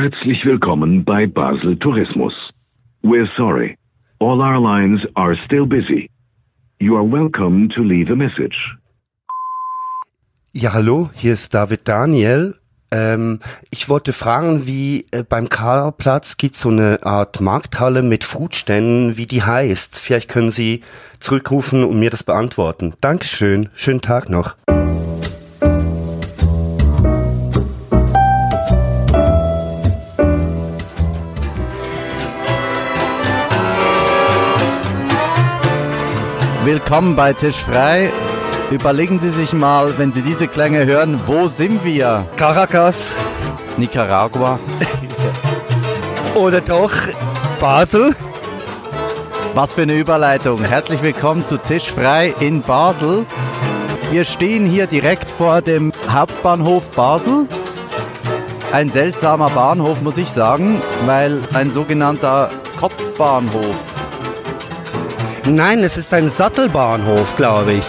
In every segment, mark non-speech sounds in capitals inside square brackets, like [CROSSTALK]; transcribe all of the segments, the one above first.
Herzlich willkommen bei Basel Tourismus. We're sorry. All our lines are still busy. You are welcome to leave a message. Ja, hallo, hier ist David Daniel. Ähm, ich wollte fragen, wie äh, beim Karlplatz gibt so eine Art Markthalle mit Foodständen, wie die heißt. Vielleicht können Sie zurückrufen und mir das beantworten. Dankeschön. Schönen Tag noch. Willkommen bei Tisch frei. Überlegen Sie sich mal, wenn Sie diese Klänge hören, wo sind wir? Caracas Nicaragua. [LAUGHS] oder doch Basel? Was für eine Überleitung. Herzlich willkommen zu Tisch frei in Basel. Wir stehen hier direkt vor dem Hauptbahnhof Basel. Ein seltsamer Bahnhof, muss ich sagen, weil ein sogenannter Kopfbahnhof. Nein, es ist ein Sattelbahnhof, glaube ich.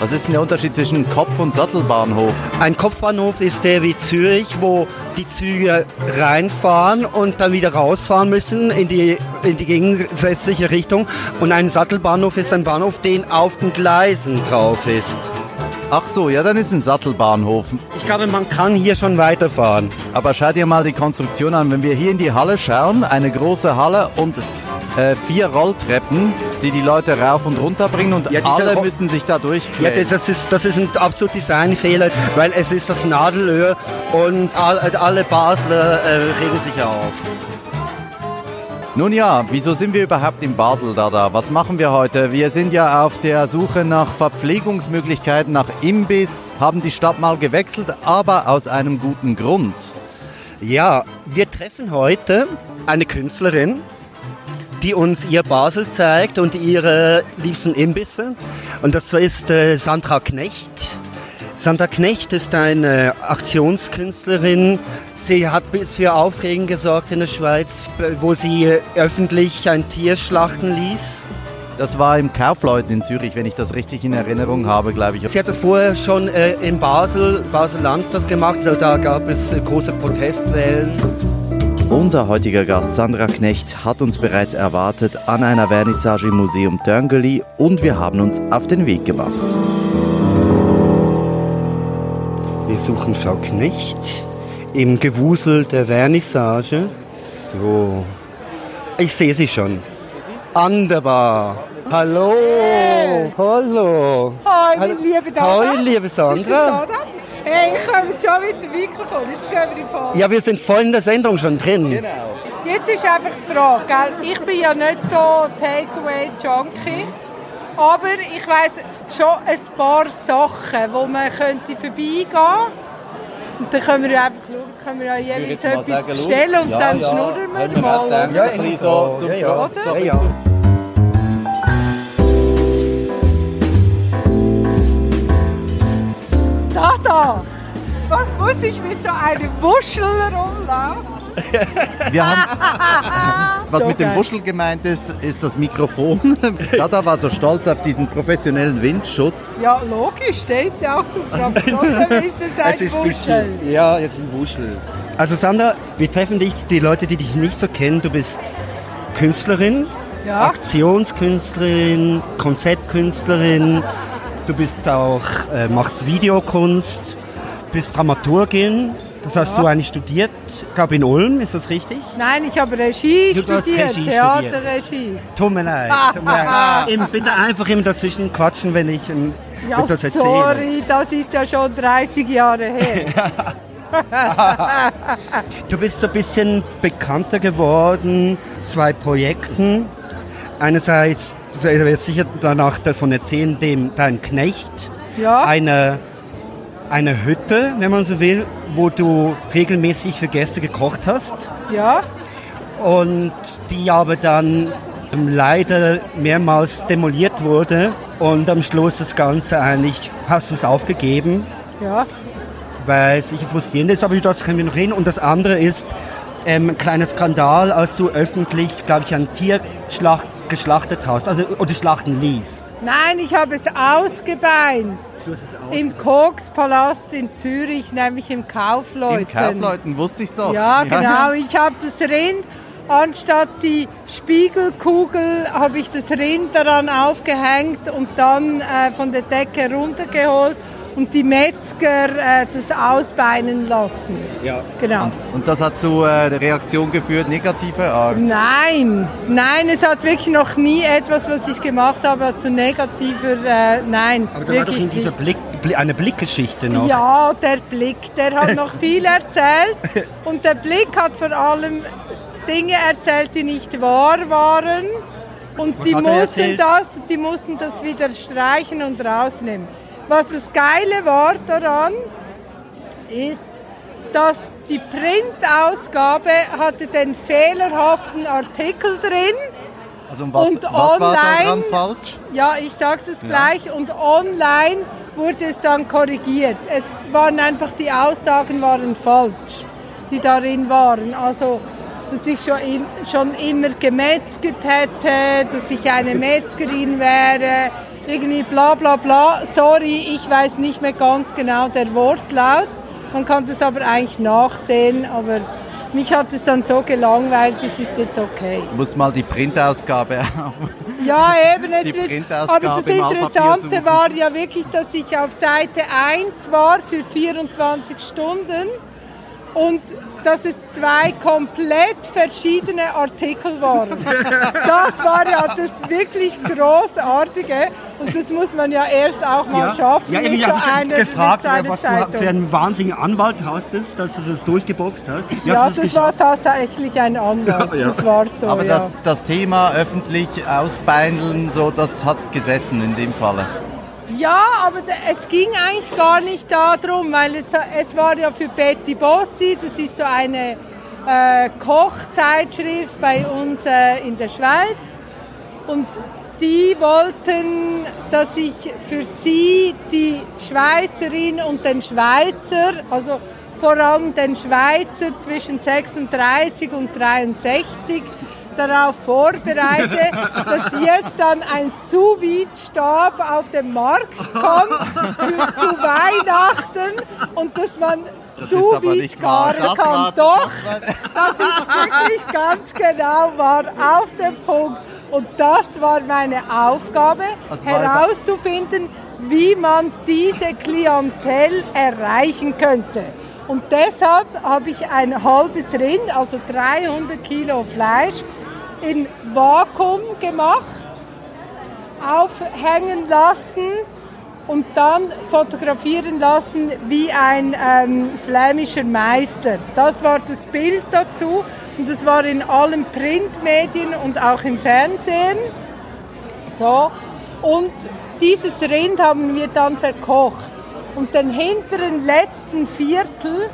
Was ist denn der Unterschied zwischen Kopf- und Sattelbahnhof? Ein Kopfbahnhof ist der wie Zürich, wo die Züge reinfahren und dann wieder rausfahren müssen in die, in die gegensätzliche Richtung. Und ein Sattelbahnhof ist ein Bahnhof, den auf den Gleisen drauf ist. Ach so, ja, dann ist ein Sattelbahnhof. Ich glaube, man kann hier schon weiterfahren. Aber schau dir mal die Konstruktion an. Wenn wir hier in die Halle schauen, eine große Halle und äh, vier Rolltreppen, die die Leute rauf und runter bringen und Ja, alle müssen sich da Ja, durchquälen. das ist, das ist ein absoluter Designfehler, weil es ist das Nadelöhr und all, alle Basler äh, regen sich auf. Nun ja, wieso sind wir überhaupt in Basel da da? Was machen wir heute? Wir sind ja auf der Suche nach Verpflegungsmöglichkeiten, nach Imbiss, haben die Stadt mal gewechselt, aber aus einem guten Grund. Ja, wir treffen heute eine Künstlerin, die uns ihr Basel zeigt und ihre liebsten Imbisse. Und das ist äh, Sandra Knecht. Sandra Knecht ist eine Aktionskünstlerin. Sie hat für Aufregen gesorgt in der Schweiz, wo sie öffentlich ein Tier schlachten ließ. Das war im Kaufleuten in Zürich, wenn ich das richtig in Erinnerung habe, glaube ich. Sie hatte vorher schon äh, in Basel, Basel-Land das gemacht. Also da gab es äh, große Protestwellen. Unser heutiger Gast Sandra Knecht hat uns bereits erwartet an einer Vernissage im Museum Dörngeli und wir haben uns auf den Weg gemacht. Wir suchen Frau Knecht im Gewusel der Vernissage. So. Ich sehe sie schon. An der Bar. Hallo. Hallo. Hallo. mein lieber Dada. Hoi, liebe Bist du Sandra. Hey, ich komme schon mit dem Mikrofon. Jetzt gehen wir in die Pause. Ja, wir sind voll in der Sendung schon drin. Genau. Jetzt ist einfach die Frage, gell? ich bin ja nicht so Takeaway-Junkie, aber ich weiss schon ein paar Sachen, wo man könnte vorbeigehen und dann können wir ja einfach schauen, dann können wir ja jeweils etwas bestellen und dann schnurren wir mal. Ja, irgendwie so. Ja, ja. Oder? Ja, ja. Dada, was muss ich mit so einem Wuschel rumlaufen? Wir haben, [LAUGHS] was So mit dem. Wuschel gemeint ist, ist das Mikrofon. [LAUGHS] Dada war so stolz auf diesen professionellen Windschutz. Ja, logisch, der ist ja auch [LAUGHS] ist es ein Es ist ein Wuschel. bisschen, ja, es ist ein Wuschel. Also Sandra, wir treffen dich, die Leute, die dich nicht so kennen. Du bist Künstlerin, Ja. Aktionskünstlerin, Konzeptkünstlerin. Du bist auch, äh, machst Videokunst, bist Dramaturgin. Das hast Ja. du eigentlich studiert, ich glaube in Ulm, ist das richtig? Nein, ich habe Regie Du hast studiert, Regie Theaterregie. Tut mir leid. Tut mir leid. [LAUGHS] Eben, bitte einfach immer dazwischen quatschen, wenn ich ähm, Ja, etwas erzähle. sorry, das ist ja schon 30 Jahre her. [LAUGHS] Du bist so ein bisschen bekannter geworden, zwei Projekten. Einerseits, du wirst sicher danach davon erzählen, dem, dein Knecht, Ja, eine, eine Hütte, wenn man so will, wo du regelmäßig für Gäste gekocht hast ja, und die aber dann leider mehrmals demoliert wurde und am Schluss das Ganze eigentlich, hast du es aufgegeben ja. weil es sicher frustrierend ist, aber über das können wir noch reden. Und das andere ist ähm, ein kleiner Skandal, als du öffentlich, glaube ich, ein Tier schlacht, geschlachtet hast, also oder schlachten ließ. Nein, ich habe es ausgebeint. Du hast es auch. Im Kokspalast in Zürich, nämlich im Kaufleuten. Im Kaufleuten wusste ich es doch. Ja, genau. Ich habe das Rind, anstatt die Spiegelkugel, habe ich das Rind daran aufgehängt und dann äh, von der Decke runtergeholt und die Metzger äh, das ausbeinen lassen. Ja. Genau. Und das hat zu äh, der Reaktion geführt, negative Art. Nein, nein, es hat wirklich noch nie etwas, was ich gemacht habe, zu negativer, äh, nein. Aber da war doch wirklich in dieser. Blick, Bli- eine Blickgeschichte noch. Ja, der Blick, der hat [LAUGHS] noch viel erzählt und der Blick hat vor allem Dinge erzählt, die nicht wahr waren und Was die mussten das, die mussten das wieder streichen und rausnehmen. Was das Geile war daran, ist, dass die Printausgabe hatte den fehlerhaften Artikel drin. Also was, Und was war daran online- falsch? Ja, ich sage das gleich. Und online wurde es dann korrigiert. Es waren einfach die Aussagen waren falsch, die darin waren. Also dass ich schon, schon immer gemetzget hätte, dass ich eine Metzgerin wäre, irgendwie bla bla bla. Sorry, ich weiß nicht mehr ganz genau der Wortlaut. Man kann das aber eigentlich nachsehen, aber mich hat es dann so gelangweilt, das ist jetzt okay. Muss mal die Printausgabe auf. Ja, eben. Es [LAUGHS] Die wird, Printausgabe aber das Interessante war ja wirklich, dass ich auf Seite 1 war für 24 Stunden und dass es zwei komplett verschiedene Artikel waren. Das war ja das wirklich Großartige und das muss man ja erst auch mal schaffen. ja mit irgendwie so habe ich einer- gefragt, was du für einen wahnsinnigen Anwalt hast, das, dass du das durchgeboxt hast. Wie Ja, hast du das war tatsächlich ein Anwalt. Ja, ja. Das war so, Aber ja. das, das Thema öffentlich ausbeindeln, so, das hat gesessen in dem Falle. Ja, aber es ging eigentlich gar nicht darum, weil es, es war ja für Betty Bossi, das ist so eine äh, Kochzeitschrift bei uns äh, in der Schweiz. Und die wollten, dass ich für sie die Schweizerin und den Schweizer, also vor allem den Schweizer zwischen 36 und 63, darauf vorbereite, dass jetzt dann ein sous stab auf den Markt kommt für, zu Weihnachten und dass man sous Das kann. Doch, das ist wirklich ganz genau war auf dem Punkt. Und das war meine Aufgabe, Also herauszufinden, wie man diese Klientel erreichen könnte. Und deshalb habe ich ein halbes Rind, also 300 Kilo Fleisch, in Vakuum gemacht, aufhängen lassen und dann fotografieren lassen wie ein ähm, flämischer Meister. Das war das Bild dazu und das war in allen Printmedien und auch im Fernsehen. So. Und dieses Rind haben wir dann verkocht. Und den hinteren letzten Viertel,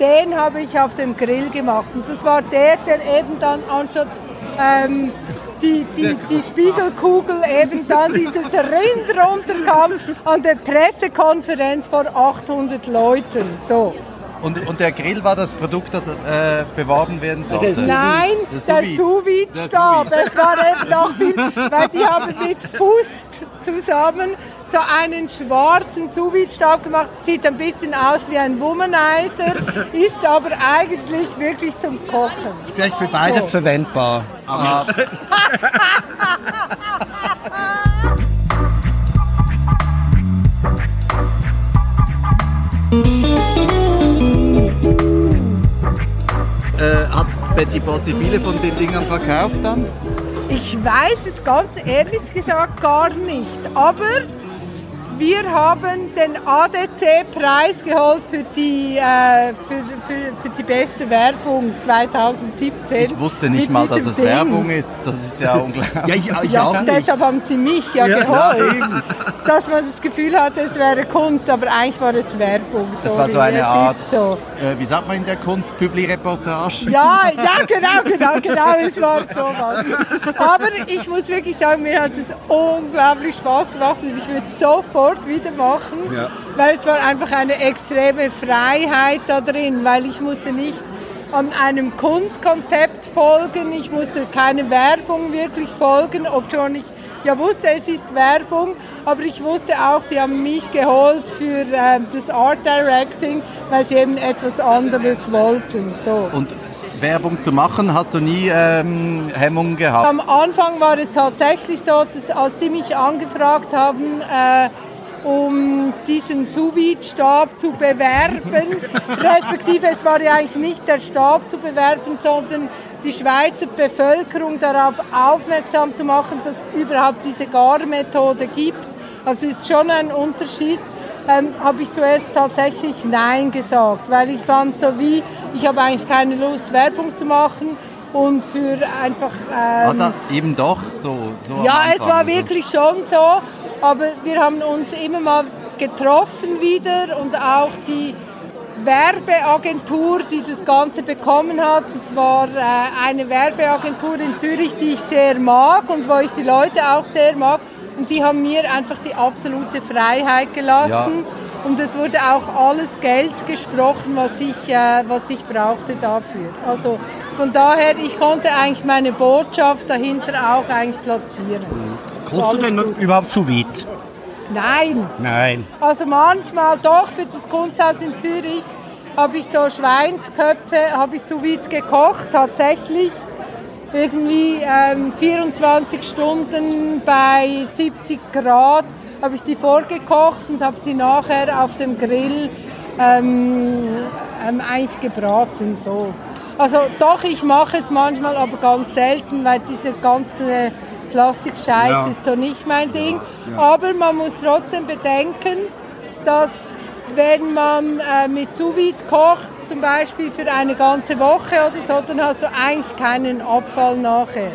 den habe ich auf dem Grill gemacht. Und das war der, der eben dann anstatt ähm, die, die, die Spiegelkugel eben dann dieses Rind runterkam an der Pressekonferenz vor 800 Leuten. So. Und, und der Grill war das Produkt, das äh, beworben werden sollte? Nein, Der der Sous-Vide. Sous-Vide-Stab. Es war eben noch viel, weil die haben mit Fuß zusammen so einen schwarzen Sous-Vide-Stab gemacht. Sieht ein bisschen aus wie ein Womanizer, [LAUGHS] ist aber eigentlich wirklich zum Kochen. Vielleicht für beides So. verwendbar. Äh, hat Betty Bossi viele von den Dingern verkauft dann? Ich weiß es ganz ehrlich gesagt gar nicht, aber wir haben den ADC-Preis geholt für die, äh, für, für, für die beste Werbung 2017. Ich wusste nicht mal, dass es Ding. Werbung ist. Das ist ja unglaublich. Ja, ich, ich Ja, auch nicht. deshalb haben sie mich ja, Ja, geholt. ja. Dass man das Gefühl hatte, es wäre Kunst, aber eigentlich war es Werbung. Das war Sorry, so eine Art, so. äh, wie sagt man in der Kunst, Publi-Reportage? Ja, ja, genau, genau, genau, es war sowas. Aber ich muss wirklich sagen, mir hat es unglaublich Spaß gemacht und ich würde es sofort wieder machen, Ja. weil es war einfach eine extreme Freiheit da drin, weil ich musste nicht an einem Kunstkonzept folgen, ich musste keine Werbung wirklich folgen, obschon ich ja wusste, es ist Werbung, aber ich wusste auch, sie haben mich geholt für äh, das Art Directing, weil sie eben etwas anderes wollten. So. Und Werbung zu machen, hast du nie ähm, Hemmungen gehabt? Am Anfang war es tatsächlich so, dass als sie mich angefragt haben, äh, um diesen sous stab zu bewerben, [LAUGHS] respektive es war ja eigentlich nicht der Stab zu bewerben, sondern die Schweizer Bevölkerung darauf aufmerksam zu machen, dass es überhaupt diese Garmethode gibt. Also es ist schon ein Unterschied. Ähm, habe ich zuerst tatsächlich Nein gesagt, weil ich fand so wie, ich habe eigentlich keine Lust, Werbung zu machen und für einfach... Ähm, Hat er eben doch so? so ja, es war wirklich schon so, aber wir haben uns immer mal getroffen wieder und auch die Werbeagentur, die das Ganze bekommen hat, das war äh, eine Werbeagentur in Zürich, die ich sehr mag und wo ich die Leute auch sehr mag. Und die haben mir einfach die absolute Freiheit gelassen. Ja. Und es wurde auch alles Geld gesprochen, was ich, äh, was ich brauchte dafür. Also von daher, ich konnte eigentlich meine Botschaft dahinter auch eigentlich platzieren. Kommst du denn gut. überhaupt zu weit? Nein. Nein. Also manchmal doch für das Kunsthaus in Zürich habe ich so Schweinsköpfe, habe ich so weit gekocht, tatsächlich. Irgendwie ähm, 24 Stunden bei 70 Grad habe ich die vorgekocht und habe sie nachher auf dem Grill ähm, ähm, eigentlich gebraten. So. Also doch, ich mache es manchmal, aber ganz selten, weil diese ganze Plastikscheiß ja. ist so nicht mein Ding. Ja. Aber man muss trotzdem bedenken, dass wenn man äh, mit sous kocht, zum Beispiel für eine ganze Woche oder so, dann hast du eigentlich keinen Abfall nachher.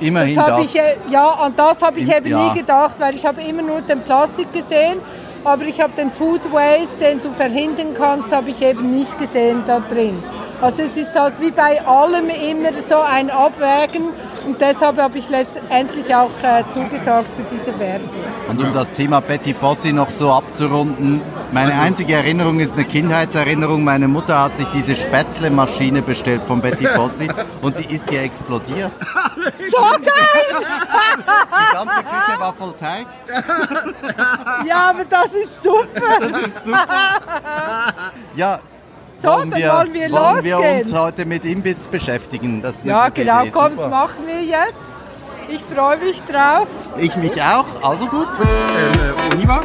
Immerhin das. das. Ich, äh, ja, an das habe ich Im, eben ja. nie gedacht, weil ich habe immer nur den Plastik gesehen, aber ich habe den Food Waste, den du verhindern kannst, habe ich eben nicht gesehen da drin. Also es ist halt wie bei allem immer so ein Abwägen und deshalb habe ich letztendlich auch äh, zugesagt zu dieser Werbung. Und um das Thema Betty Bossi noch so abzurunden, meine einzige Erinnerung ist eine Kindheitserinnerung. Meine Mutter hat sich diese Spätzle-Maschine bestellt von Betty Bossi und die ist ja explodiert. [LAUGHS] So geil! Die ganze Küche war voll Teig. Ja, aber das ist super. Das ist super. Ja, so, wollen dann wir, wollen wir wollen wir uns heute mit Imbiss beschäftigen. Das ja, genau, Idee. komm, das machen wir jetzt. Ich freue mich drauf. Ich mich auch, also gut. Äh, Oliver?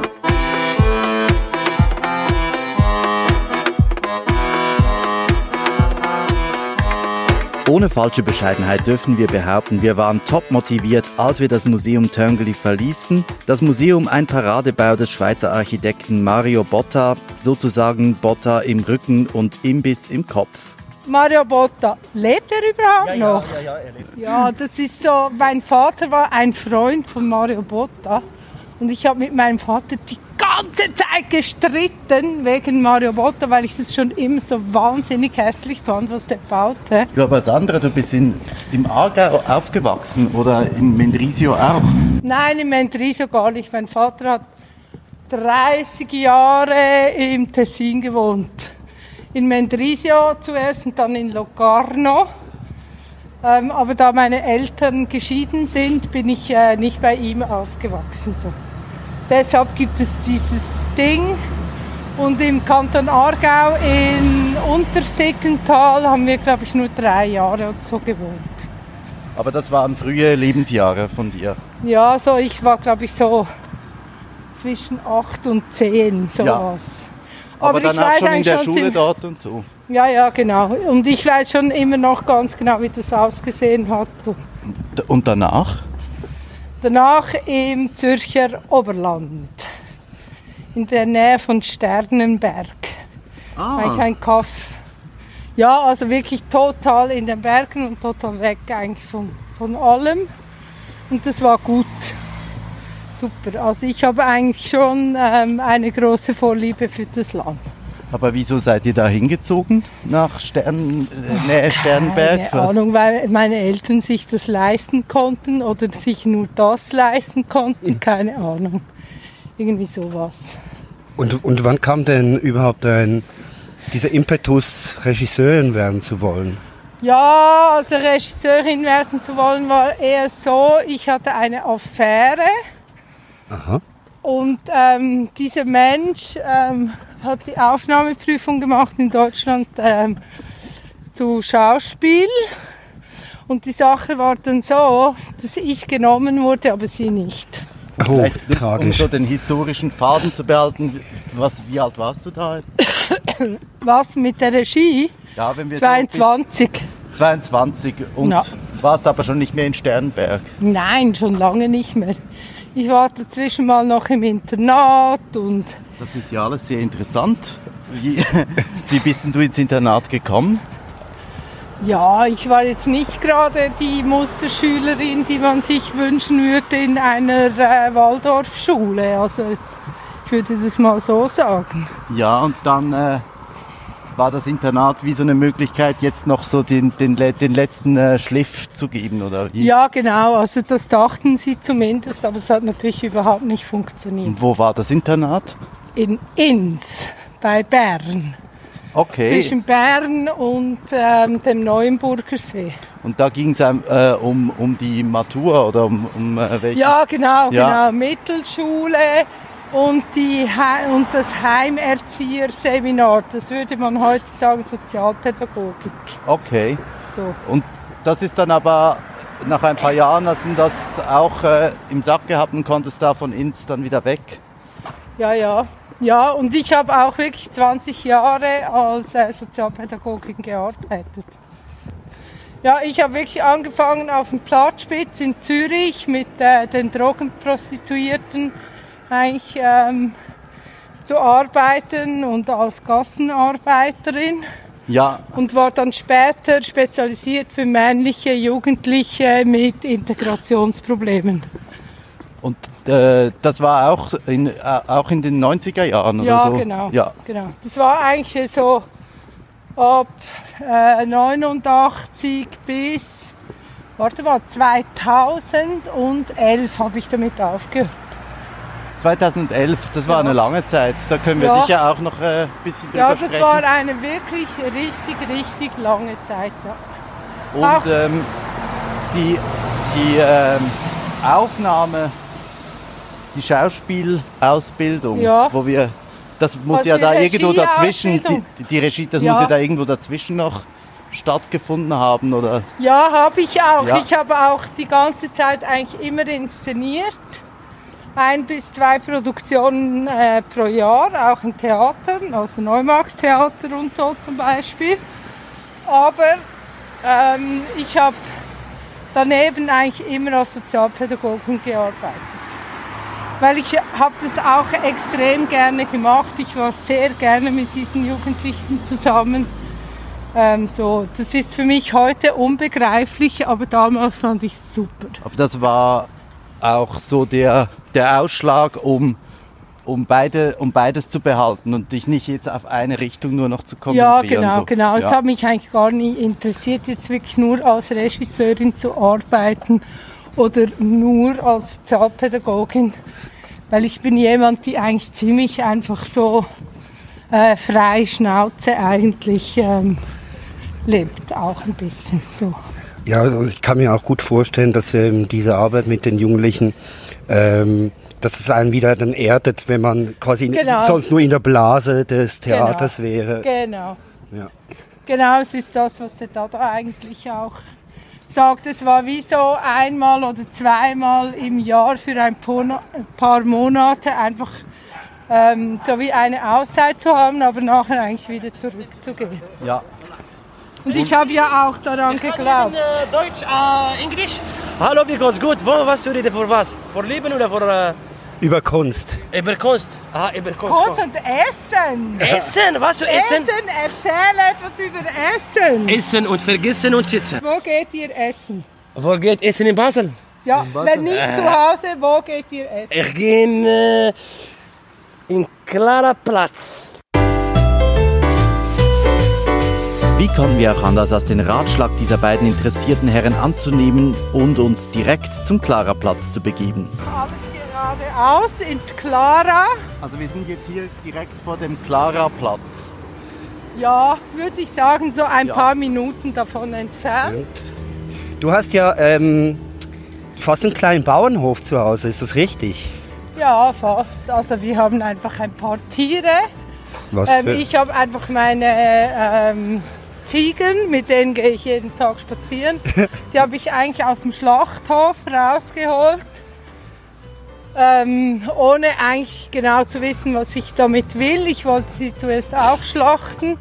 Ohne falsche Bescheidenheit dürfen wir behaupten, wir waren top motiviert, als wir das Museum Töngeli verließen. Das Museum ein Paradebau des Schweizer Architekten Mario Botta, sozusagen Botta im Rücken und Imbiss im Kopf. Mario Botta, lebt er überhaupt ja, noch? Ja, ja, ja, er lebt. Ja, das ist so, mein Vater war ein Freund von Mario Botta und ich habe mit meinem Vater die ganze Zeit gestritten wegen Mario Botta, weil ich das schon immer so wahnsinnig hässlich fand, was der baute. Ja, aber das andere, du bist in, im Aargau aufgewachsen oder in Mendrisio auch? Nein, in Mendrisio gar nicht. Mein Vater hat 30 Jahre im Tessin gewohnt. In Mendrisio zuerst und dann in Locarno. Ähm, aber da meine Eltern geschieden sind, bin ich äh, nicht bei ihm aufgewachsen. So. Deshalb gibt es dieses Ding. Und im Kanton Aargau in Untersickental haben wir, glaube ich, nur drei Jahre oder so gewohnt. Aber das waren frühe Lebensjahre von dir? Ja, so ich war, glaube ich, so zwischen acht und zehn, sowas. Ja. Aber, Aber dann auch schon in der schon Schule dort und so? Ja, ja, genau. Und ich weiß schon immer noch ganz genau, wie das ausgesehen hat. Und danach? Danach im Zürcher Oberland, in der Nähe von Sternenberg. Ah. Ein Kaff. Ja, also wirklich total in den Bergen und total weg eigentlich von, von allem. Und das war gut. Super. Also ich habe eigentlich schon ähm, eine große Vorliebe für das Land. Aber wieso seid ihr da hingezogen nach Stern, äh, Nähe Sternberg? Keine Ahnung, weil meine Eltern sich das leisten konnten oder sich nur das leisten konnten. Keine Ahnung. Irgendwie sowas. Und, und wann kam denn überhaupt ein, dieser Impetus, Regisseurin werden zu wollen? Ja, also Regisseurin werden zu wollen, war eher so, ich hatte eine Affäre. Aha. Und ähm, dieser Mensch ähm, hat die Aufnahmeprüfung gemacht in Deutschland ähm, zu Schauspiel. Und die Sache war dann so, dass ich genommen wurde, aber sie nicht. Oh, Vielleicht, um tragisch. so den historischen Faden zu behalten, was, wie alt warst du da? Was mit der Regie? Ja, wenn wir so 22. bis 22 und Ja. warst aber schon nicht mehr in Sternberg. Nein, schon lange nicht mehr. Ich war dazwischen mal noch im Internat und Das ist ja alles sehr interessant. Wie, [LAUGHS] wie bist denn du ins Internat gekommen? ja, ich war jetzt nicht gerade die Musterschülerin, die man sich wünschen würde in einer äh, Waldorfschule. Also ich würde das mal so sagen. Ja, und dann äh, war das Internat wie so eine Möglichkeit, jetzt noch so den, den, den letzten äh, Schliff zu geben, oder wie? Ja, genau, also das dachten sie zumindest, aber es hat natürlich überhaupt nicht funktioniert. Und wo war das Internat? In Inns bei Bern, Okay. zwischen Bern und ähm, dem Neuenburger See. Und da ging es äh, um, um die Matur oder um, um äh, welche? Ja, genau, Ja. genau. Mittelschule und, die, und das Heimerzieherseminar. Das würde man heute sagen Sozialpädagogik. Okay. So. Und das ist dann aber nach ein paar Jahren, hast du das auch äh, im Sack gehabt und konntest da von Inns dann wieder weg? Ja, ja. Ja, und ich habe auch wirklich 20 Jahre als äh, Sozialpädagogin gearbeitet. Ja, ich habe wirklich angefangen auf dem Platzspitz in Zürich mit äh, den Drogenprostituierten eigentlich ähm, zu arbeiten und als Gassenarbeiterin Ja, und war dann später spezialisiert für männliche Jugendliche mit Integrationsproblemen. und äh, das war auch in, äh, auch in den 90er Jahren Ja, oder so? genau, Ja, genau. Das war eigentlich so ab äh, 89 bis, warte mal, 2011 habe ich damit aufgehört. 2011, das war eine lange Zeit. Da können wir Ja. sicher auch noch äh, ein bisschen drüber Ja, das sprechen. war eine wirklich richtig, richtig lange Zeit. Ja. Und ähm, die, die ähm, Aufnahme, die Schauspielausbildung, Ja. wo wir, das muss Also ja da irgendwo dazwischen, die, die Regie, das muss ja da irgendwo dazwischen noch stattgefunden haben, oder? Ja, habe ich auch. Ich habe auch die ganze Zeit eigentlich immer inszeniert. Ein bis zwei Produktionen äh, pro Jahr, auch in Theatern, also Neumarkttheater und so zum Beispiel. Aber ähm, ich habe daneben eigentlich immer als Sozialpädagogin gearbeitet. Weil ich habe das auch extrem gerne gemacht. Ich war sehr gerne mit diesen Jugendlichen zusammen. Ähm, so, das ist für mich heute unbegreiflich, aber damals fand ich super. Aber das war auch so der, der Ausschlag, um, um, beide, um beides zu behalten und dich nicht jetzt auf eine Richtung nur noch zu Ja, konzentrieren. genau, so. genau. Es Ja. hat mich eigentlich gar nie interessiert, jetzt wirklich nur als Regisseurin zu arbeiten oder nur als Sozialpädagogin, weil ich bin jemand, die eigentlich ziemlich einfach so äh, frei Schnauze eigentlich ähm, lebt, auch ein bisschen so. Ja, also ich kann mir auch gut vorstellen, dass ähm, diese Arbeit mit den Jugendlichen, ähm, dass es einen wieder dann erdet, wenn man quasi Genau. sonst nur in der Blase des Theaters Genau. wäre. Genau. Ja. Genau, es ist das, was der Dada eigentlich auch sagt. Es war wie so einmal oder zweimal im Jahr für ein paar Monate einfach ähm, so wie eine Auszeit zu haben, aber nachher eigentlich wieder zurückzugehen. Ja. Und ich habe ja auch daran geglaubt. Äh, Deutsch, äh, Englisch. Hallo, wie geht's? Gut. Wo, was du redest? Für was? Für Leben oder für Über Kunst. äh, über Kunst? Ah, über Kunst. Kurz und Essen. Essen, was du essen? Essen, erzähl etwas über Essen. Essen und vergessen und sitzen. Wo geht ihr essen? Wo geht Essen in Basel? Ja, wenn nicht zu Hause, wo geht ihr essen? Ich gehe in, äh, in Clara Platz. Wie kommen wir auch anders, als den Ratschlag dieser beiden interessierten Herren anzunehmen und uns direkt zum Klaraplatz zu begeben? Geradeaus ins Clara. Also wir sind jetzt hier direkt vor dem Klaraplatz. Ja, würde ich sagen, so ein paar Minuten davon entfernt. Du hast ja ähm, fast einen kleinen Bauernhof zu Hause, ist das richtig? Ja, fast. Also wir haben einfach ein paar Tiere. Was Ähm, für, ich habe einfach meine ähm, Ziegen, mit denen gehe ich jeden Tag spazieren. Die habe ich eigentlich aus dem Schlachthof rausgeholt, ähm, ohne eigentlich genau zu wissen, was ich damit will. Ich wollte sie zuerst auch schlachten,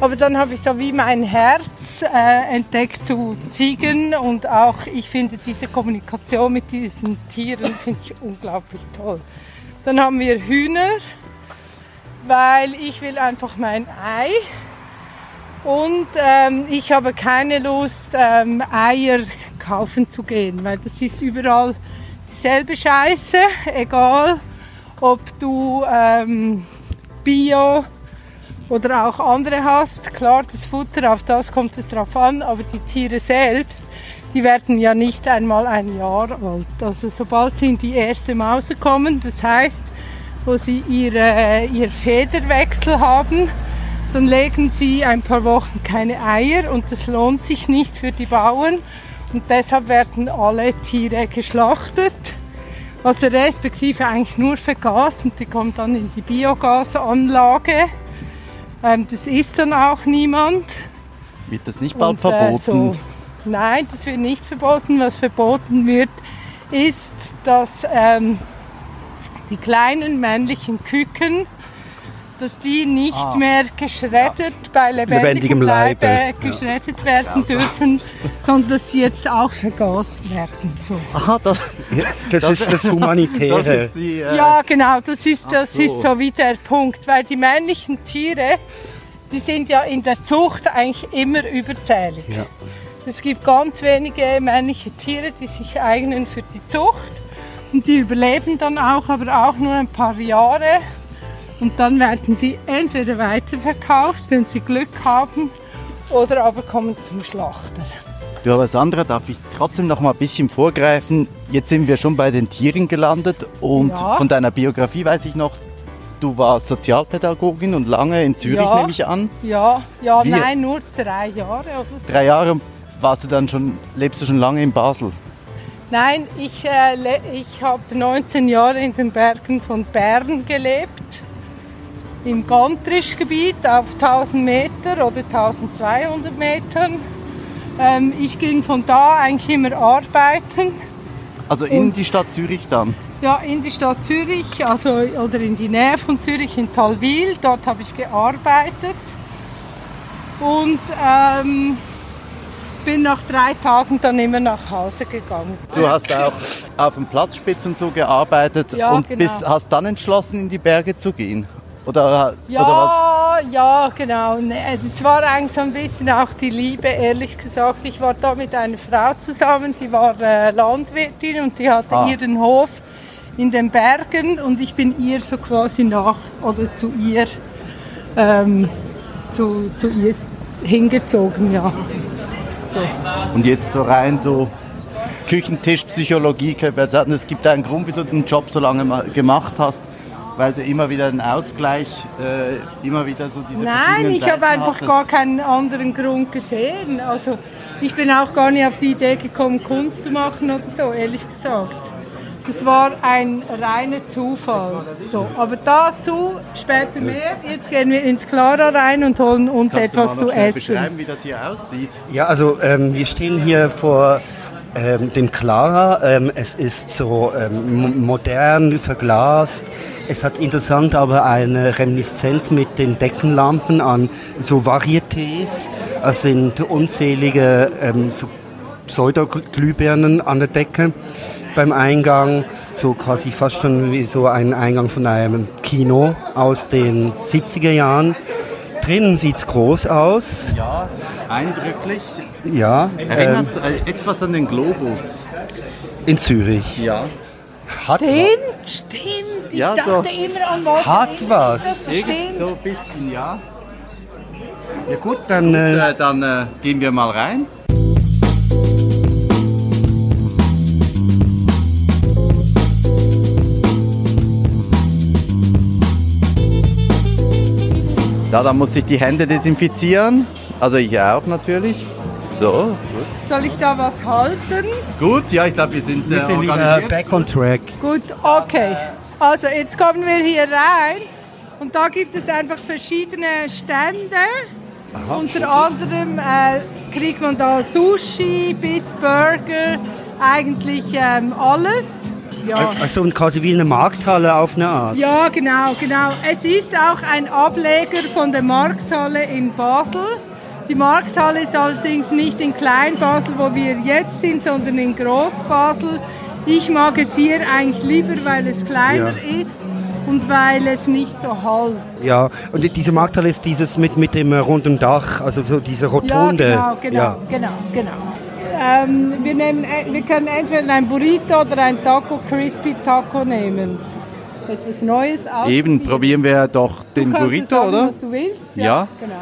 aber dann habe ich so wie mein Herz äh, entdeckt zu Ziegen und auch ich finde diese Kommunikation mit diesen Tieren finde ich unglaublich toll. Dann haben wir Hühner, weil ich will einfach mein Ei und ähm, ich habe keine Lust, ähm, Eier kaufen zu gehen, weil das ist überall dieselbe Scheiße, [LAUGHS] egal ob du ähm, Bio oder auch andere hast. Klar, das Futter, auf das kommt es drauf an, aber die Tiere selbst, die werden ja nicht einmal ein Jahr alt. Also sobald sie in die erste Mause kommen, das heißt, wo sie ihre, ihr Federwechsel haben, dann legen sie ein paar Wochen keine Eier und das lohnt sich nicht für die Bauern und deshalb werden alle Tiere geschlachtet. Also respektive eigentlich nur vergast und die kommen dann in die Biogasanlage. Ähm, das isst dann auch niemand. Wird das nicht bald Und, äh, verboten? so, nein, das wird nicht verboten. Was verboten wird, ist, dass ähm, die kleinen männlichen Küken, dass die nicht Ah. mehr geschreddert bei lebendigem, Lebendigem Leibe, Leibe, geschreddert werden dürfen, sondern dass sie jetzt auch vergast werden. So. Aha, das, das, ist das [LAUGHS] Humanitäre. das ist die. Äh, Ja, genau, das ist, das so. ist so wie der Punkt, weil die männlichen Tiere, die sind ja in der Zucht eigentlich immer überzählig. Ja. Es gibt ganz wenige männliche Tiere, die sich eignen für die Zucht und die überleben dann auch, aber auch nur ein paar Jahre und dann werden sie entweder weiterverkauft, wenn sie Glück haben, oder aber kommen zum Schlachter. Du, aber Sandra, darf ich trotzdem noch mal ein bisschen vorgreifen? Jetzt sind wir schon bei den Tieren gelandet und Ja. von deiner Biografie weiß ich noch, du warst Sozialpädagogin und lange in Zürich, Ja. nehme ich an. Ja, ja, Wie- nein, nur drei Jahre oder so. Drei Jahre warst du dann schon, lebst du schon lange in Basel. Nein, ich, äh, ich habe 19 Jahre in den Bergen von Bern gelebt. Im Gantrischgebiet auf 1000 Meter oder 1200 Metern. Ähm, ich ging von da eigentlich immer arbeiten. Also in Und- die Stadt Zürich dann. Ja, in die Stadt Zürich, also oder in die Nähe von Zürich in Talwil. Dort habe ich gearbeitet und ähm, bin nach drei Tagen dann immer nach Hause gegangen. Du hast auch auf dem Platzspitz und so gearbeitet Ja, und genau. bist, hast dann entschlossen, in die Berge zu gehen. Oder, oder was? Ja, ja, genau. Nee, Das war eigentlich so ein bisschen auch die Liebe, ehrlich gesagt. Ich war da mit einer Frau zusammen, die war äh, Landwirtin und die hatte Ah. ihren Hof in den Bergen und ich bin ihr so quasi nach oder zu ihr, ähm, zu, zu ihr hingezogen, ja. Und jetzt so rein so Küchentischpsychologie, sagen, es gibt einen Grund, wieso du den Job so lange ma- gemacht hast, weil du immer wieder einen Ausgleich, äh, immer wieder so diese Nein, ich habe einfach hattest. gar keinen anderen Grund gesehen. Also ich bin auch gar nicht auf die Idee gekommen, Kunst zu machen oder so, ehrlich gesagt. Das war ein reiner Zufall. So, aber dazu später mehr. Jetzt gehen wir ins Clara rein und holen uns Kannst du mal etwas noch zu essen. beschreiben, wie das hier aussieht? Ja, also ähm, wir stehen hier vor ähm, dem Clara. Ähm, es ist so ähm, mo- modern, verglast. Es hat interessant aber eine Reminiszenz mit den Deckenlampen an so Varietés. Es sind unzählige ähm, so Pseudoglühbirnen an der Decke beim Eingang. So quasi fast schon wie so ein Eingang von einem Kino aus den 70er Jahren. Drinnen sieht es groß aus. Ja, eindrücklich. Ja, Erinnert äh, etwas an den Globus. in Zürich. Ja. Hat Stimmt, stimmt. Ich Ja, dachte so. immer an was. Hat was. Irgend so ein bisschen, ja. Ja gut, dann äh, Äh, dann äh, gehen wir mal rein. Da, da muss ich die Hände desinfizieren. Also ich auch natürlich. So, gut. Soll ich da was halten? Gut, ja, ich glaube, wir sind, Wir äh, sind wieder organisiert. back on track. Gut, okay. Also jetzt kommen wir hier rein und da gibt es einfach verschiedene Stände. Unter anderem äh, kriegt man da Sushi bis Burger, eigentlich ähm, alles. Ja. Also quasi wie eine Markthalle auf eine Art. ja, genau, genau. Es ist auch ein Ableger von der Markthalle in Basel. Die Markthalle ist allerdings nicht in Klein-Basel, wo wir jetzt sind, sondern in Groß-Basel. Ich mag es hier eigentlich lieber, weil es kleiner ist und weil es nicht so halt. Ja, und diese Markthalle ist dieses mit, mit dem äh, runden Dach, also so diese Rotunde. Ja, genau, genau, Ja. genau, genau. Ähm, wir, nehmen, e- wir können entweder ein Burrito oder ein Taco Crispy Taco nehmen. Etwas Neues ausprobieren. Eben probieren wir doch den Burrito, sagen, oder? Was du willst. Ja. Genau.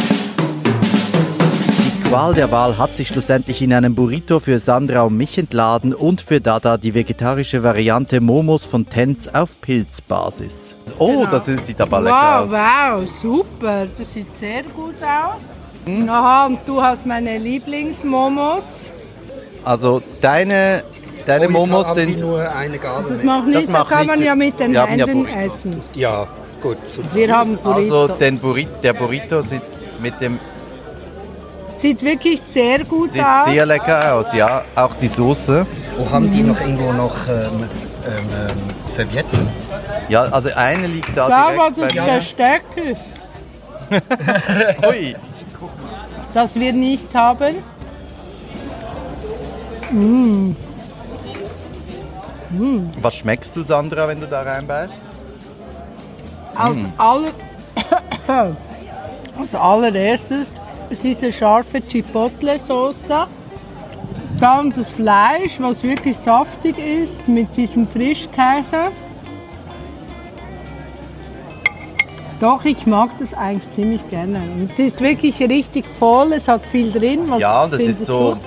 Die Qual der Wahl hat sich schlussendlich in einem Burrito für Sandra und mich entladen und für Dada die vegetarische Variante Momos von Tenz auf Pilzbasis. Oh, das sieht aber lecker Wow, wow, super. Das sieht sehr gut aus. Aha, und du hast meine Lieblingsmomos. Also deine, deine Oh, Momos sind... nur eine Gabel. Das macht nichts, da macht kann nichts. man ja mit den ja Händen Burritos. essen. Ja, gut. super. Wir haben Burritos. Also den Burrito, der Burrito sieht mit dem Sieht wirklich sehr gut sieht aus. sehr lecker aus, ja. Auch die Soße. Wo haben die noch irgendwo noch ähm, ähm, ähm, Servietten? Ja, also eine liegt da da, wo direkt das bei Besteck ist. [LAUGHS] Ui. das wir nicht haben. Was schmeckst du, Sandra, wenn du da reinbeißt? Als, aller [COUGHS] als allererstes diese scharfe Chipotle-Soße. Dann das Fleisch, was wirklich saftig ist, mit diesem Frischkäse. Doch, ich mag das eigentlich ziemlich gerne. Und es ist wirklich richtig voll, es hat viel drin. Was Ja, es ist so. du?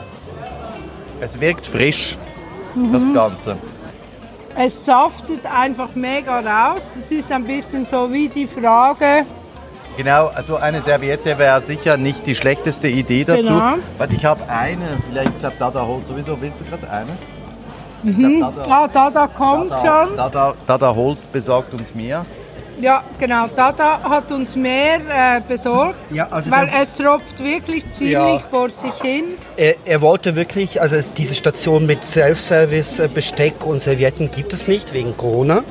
Es wirkt frisch, Mhm. das Ganze. Es saftet einfach mega raus. Das ist ein bisschen so wie die Frage, Genau, also eine Serviette wäre sicher nicht die schlechteste Idee dazu. Genau. Weil ich habe eine, vielleicht, ich glaube, Dada holt sowieso, willst du gerade eine? Mhm. glaub, Dada, ah, da, da kommt Dada, schon. Dada, Dada holt, besorgt uns mehr. Ja, genau. Dada hat uns mehr äh, besorgt, Ja, also weil es tropft wirklich ziemlich Ja. vor sich hin. Er, er wollte wirklich, also es, diese Station mit Self-Service, äh, Besteck und Servietten gibt es nicht wegen Corona.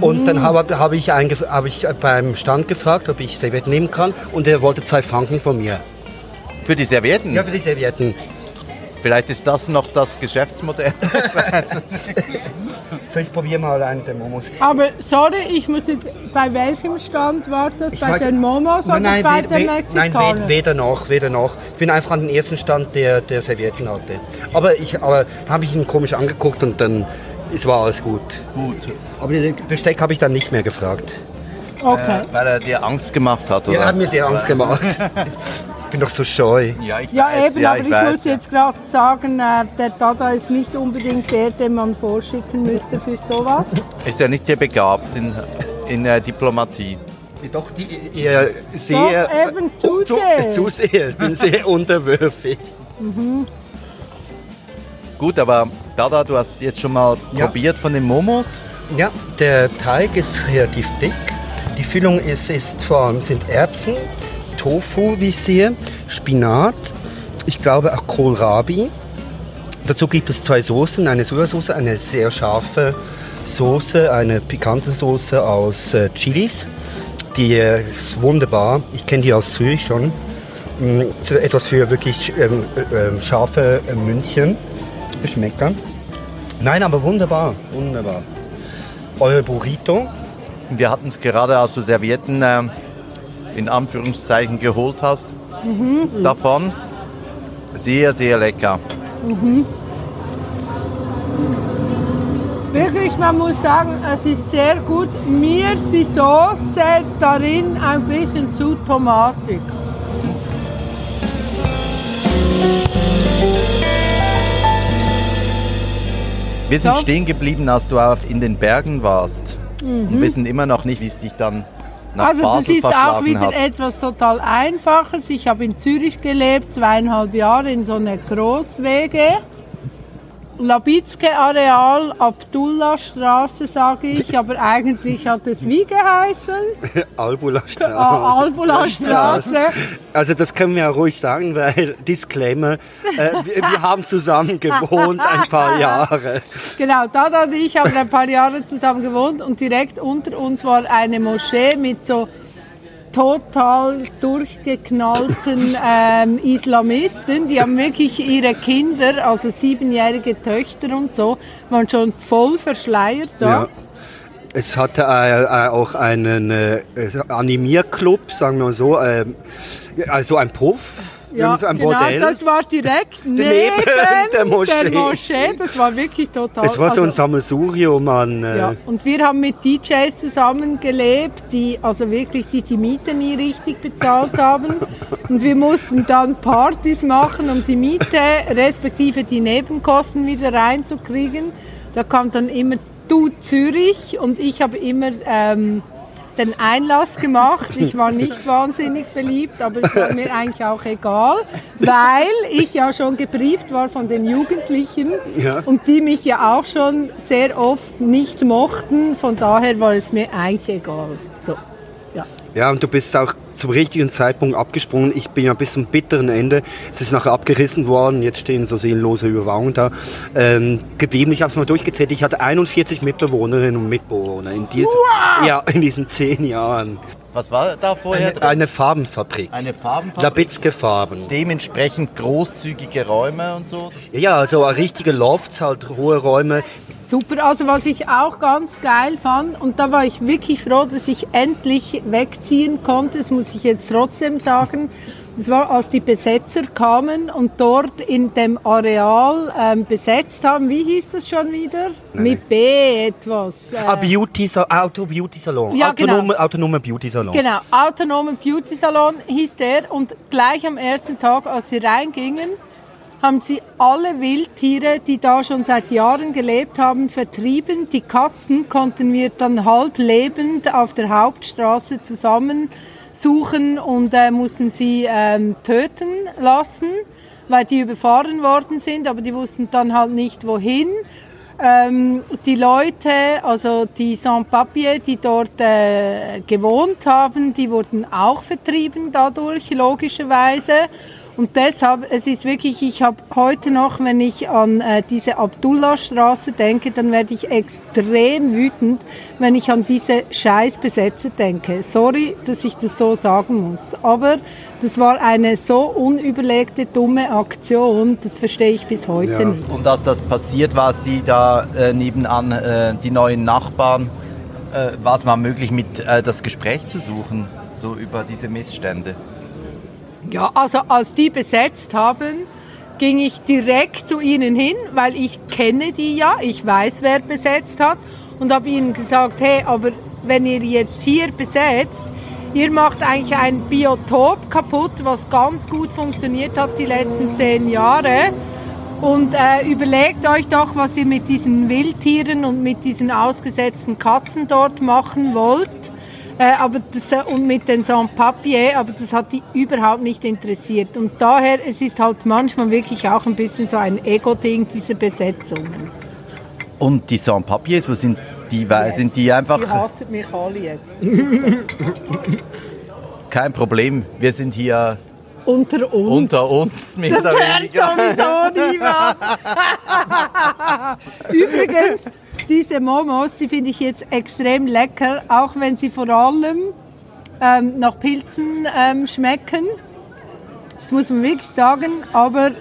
Und dann habe habe ich, habe ich beim Stand gefragt, ob ich Servietten nehmen kann und er wollte zwei Franken von mir. Für die Servietten? Ja, für die Servietten. Vielleicht ist das noch das Geschäftsmodell. [LAUGHS] So, ich probiere mal einen der Momos. Aber sorry, ich muss jetzt, bei welchem Stand war das? Ich bei weiß- den Momos oder nein, bei den nein Mexikanern? we- weder noch, weder noch. Ich bin einfach an den ersten Stand der, der Servietten hatte. Aber ich aber habe ich ihn komisch angeguckt und dann es war alles gut. Gut. Aber den Besteck habe ich dann nicht mehr gefragt. okay. Weil er dir Angst gemacht hat, oder? Ja, hat mir sehr Angst gemacht. [LAUGHS] ich bin doch so scheu. Ja, ich Ja, weiß, eben, ja, aber ich ich, weiß, muss jetzt gerade sagen, äh, der Dada ist nicht unbedingt der, den man vorschicken müsste für sowas. Ist ja nicht sehr begabt in, in äh, Diplomatie. Doch, die, ihr sehr... Doch, eben zu zu, sehr. zu sehr. Ich bin sehr [LAUGHS] unterwürfig. Gut, aber Dada, du hast jetzt schon mal Ja. probiert von den Momos. Ja, der Teig ist relativ dick. Die Füllung ist, ist vor allem sind Erbsen, Tofu, wie ich sehe, Spinat, ich glaube auch Kohlrabi. Dazu gibt es zwei Soßen, eine Sojasauce, eine sehr scharfe Soße, eine pikante Soße aus äh, Chilis. Die äh, ist wunderbar. Ich kenne die aus Zürich schon. So Etwas für wirklich ähm, äh, ähm, scharfe äh, München. Geschmäcker. Nein, aber wunderbar, wunderbar. Euer Burrito. Wir hatten es gerade, als du Servietten ähm, in Anführungszeichen geholt hast, davon. Sehr, sehr lecker. Wirklich, man muss sagen, es ist sehr gut. Mir die Soße darin ein bisschen zu tomatig. Wir sind So. stehen geblieben, als du auf in den Bergen warst. Und wissen immer noch nicht, wie es dich dann nach Also das Basel ist auch wieder hat. etwas total Einfaches. Ich habe in Zürich gelebt, zweieinhalb Jahre in so einer Großwege. Labitzke Areal, Abdullah Straße sage ich, aber eigentlich hat es wie geheißen? [LAUGHS] Albula Straße. Ah, Albula Straße. Also das können wir ja ruhig sagen, weil [LAUGHS] Disclaimer, äh, wir, wir haben zusammen gewohnt ein paar [LAUGHS] Jahre. Genau, Dada und ich haben ein paar Jahre zusammen gewohnt und direkt unter uns war eine Moschee mit so total durchgeknallten ähm, Islamisten. Die haben wirklich ihre Kinder, also siebenjährige Töchter und so, waren schon voll verschleiert da. Ja. Es hatte äh, äh, auch einen äh, Animierclub, sagen wir so, ähm, also ein Puff, Ja, genau, Bordell. das war direkt [LAUGHS] neben der Moschee. Moschee. Das war wirklich total. es war so ein also- Sammelsurium an... Äh, Ja, und wir haben mit DJs zusammengelebt, die also wirklich die, die Miete nie richtig bezahlt [LAUGHS] haben. Und wir mussten dann Partys machen, um die Miete respektive die Nebenkosten wieder reinzukriegen. Da kam dann immer du Zürich und ich habe immer ähm, den Einlass gemacht. Ich war nicht wahnsinnig beliebt, aber es war mir eigentlich auch egal, weil ich ja schon gebrieft war von den Jugendlichen Ja. und die mich ja auch schon sehr oft nicht mochten. Von daher war es mir eigentlich egal. So, ja. Ja, und du bist auch zum richtigen Zeitpunkt abgesprungen. Ich bin ja bis zum bitteren Ende. Es ist nachher abgerissen worden. Jetzt stehen so seelenlose Überwachungen da. Ähm, geblieben. Ich habe es mal durchgezählt. Ich hatte 41 Mitbewohnerinnen und Mitbewohner in, diesen, ja, in diesen zehn Jahren. Was war da vorher Eine, drin? eine Farbenfabrik. Eine Farbenfabrik. Labitzke Farben. Dementsprechend großzügige Räume und so. Ja, also richtige Lofts, halt hohe Räume. Super, also was ich auch ganz geil fand, und da war ich wirklich froh, dass ich endlich wegziehen konnte, das muss ich jetzt trotzdem sagen, das war, als die Besetzer kamen und dort in dem Areal ähm, besetzt haben. Wie hieß das schon wieder? Mit B etwas. äh, Ah, Beauty, Auto Beauty Salon. Ja, genau. Autonome, autonome Beauty Salon. Genau, autonomer Beauty Salon hieß der und gleich am ersten Tag, als sie reingingen, haben sie alle Wildtiere, die da schon seit Jahren gelebt haben, vertrieben. Die Katzen konnten wir dann halb lebend auf der Hauptstraße zusammensuchen und äh, mussten sie ähm, töten lassen, weil die überfahren worden sind, aber die wussten dann halt nicht wohin. Ähm, die Leute, also die Sans-Papiers, die dort äh, gewohnt haben, die wurden auch vertrieben dadurch, logischerweise. Und deshalb, es ist wirklich, ich habe heute noch, wenn ich an äh, diese Abdullah-Straße denke, dann werde ich extrem wütend, wenn ich an diese Scheißbesetzer denke. Sorry, dass ich das so sagen muss. Aber das war eine so unüberlegte, dumme Aktion, das verstehe ich bis heute Ja. nicht. Und als das passiert war, es die da äh, nebenan, äh, die neuen Nachbarn, äh, war es mal möglich, mit äh, das Gespräch zu suchen, so über diese Missstände. Ja, also als die besetzt haben, ging ich direkt zu ihnen hin, weil ich kenne die ja, ich weiß, wer besetzt hat und habe ihnen gesagt, hey, aber wenn ihr jetzt hier besetzt, ihr macht eigentlich ein Biotop kaputt, was ganz gut funktioniert hat die letzten zehn Jahre. Und äh, überlegt euch doch, was ihr mit diesen Wildtieren und mit diesen ausgesetzten Katzen dort machen wollt. Äh, aber das, äh, und mit den Sans-Papiers, aber das hat die überhaupt nicht interessiert. Und daher, es ist halt manchmal wirklich auch ein bisschen so ein Ego-Ding, diese Besetzungen. Und die Sans-Papiers, wo sind die? Weil Sind die einfach Sie hassen mich alle jetzt. [LAUGHS] kein Problem? Wir sind hier Unter uns. unter uns, mehr oder Hört weniger. sowieso niemand. [LAUGHS] [LAUGHS] Übrigens, diese Momos, die finde ich jetzt extrem lecker, auch wenn sie vor allem ähm, nach Pilzen ähm, schmecken. Das muss man wirklich sagen, aber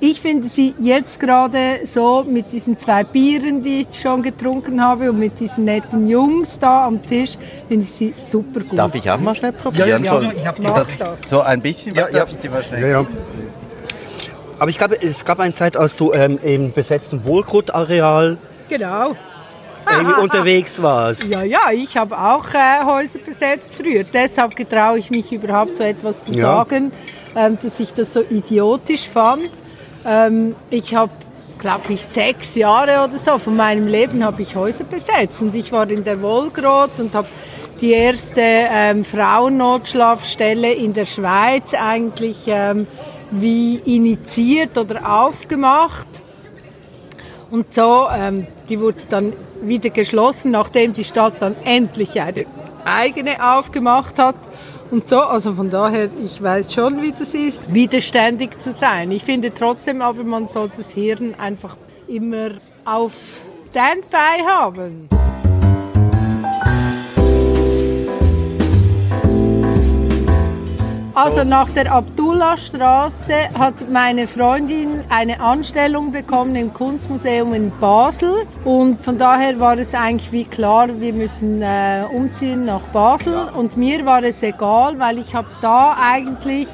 ich finde sie jetzt gerade so mit diesen zwei Bieren, die ich schon getrunken habe und mit diesen netten Jungs da am Tisch, finde ich sie super gut. Darf ich auch mal schnell probieren? Ja, ja, so, ja, ich hab Mach das, das. so ein bisschen, Ja, darf ja. ich dir mal schnell Ja, ja. Aber ich glaube, es gab eine Zeit, als du ähm, im besetzten Wohlgrutareal Genau. Irgendwie [LAUGHS] unterwegs warst. Ja, ja, ich habe auch äh, Häuser besetzt früher. Deshalb getraue ich mich überhaupt so etwas zu Ja. sagen, ähm, dass ich das so idiotisch fand. Ähm, ich habe, glaube ich, sechs Jahre oder so von meinem Leben habe ich Häuser besetzt und ich war in der Wolgrot und habe die erste ähm, Frauennotschlafstelle in der Schweiz eigentlich ähm, wie initiiert oder aufgemacht. Und so, ähm, die wurde dann wieder geschlossen, nachdem die Stadt dann endlich eine eigene aufgemacht hat. Und so, also von daher, ich weiß schon, wie das ist, widerständig zu sein. Ich finde trotzdem aber, man soll das Hirn einfach immer auf Standby haben. Also nach der Abdullahstraße hat meine Freundin eine Anstellung bekommen im Kunstmuseum in Basel und von daher war es eigentlich wie klar, wir müssen äh, umziehen nach Basel und mir war es egal, weil ich habe da eigentlich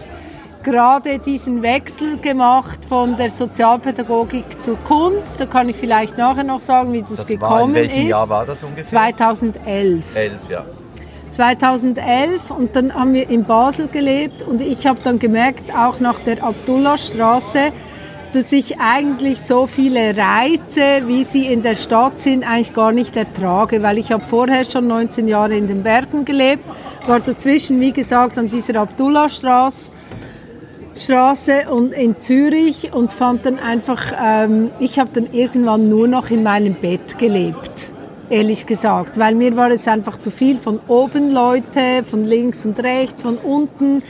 gerade diesen Wechsel gemacht von der Sozialpädagogik zur Kunst. Da kann ich vielleicht nachher noch sagen, wie das, Das gekommen war in welchem ist. Jahr war das ungefähr? 2011. Elf, ja. 2011 und dann haben wir in Basel gelebt und ich habe dann gemerkt, auch nach der Abdullahstraße, dass ich eigentlich so viele Reize, wie sie in der Stadt sind, eigentlich gar nicht ertrage, weil ich habe vorher schon 19 Jahre in den Bergen gelebt, war dazwischen, wie gesagt, an dieser Abdullahstraße Straße und in Zürich und fand dann einfach, ähm, ich habe dann irgendwann nur noch in meinem Bett gelebt, ehrlich gesagt, weil mir war es einfach zu viel von oben Leute, von links und rechts, von unten.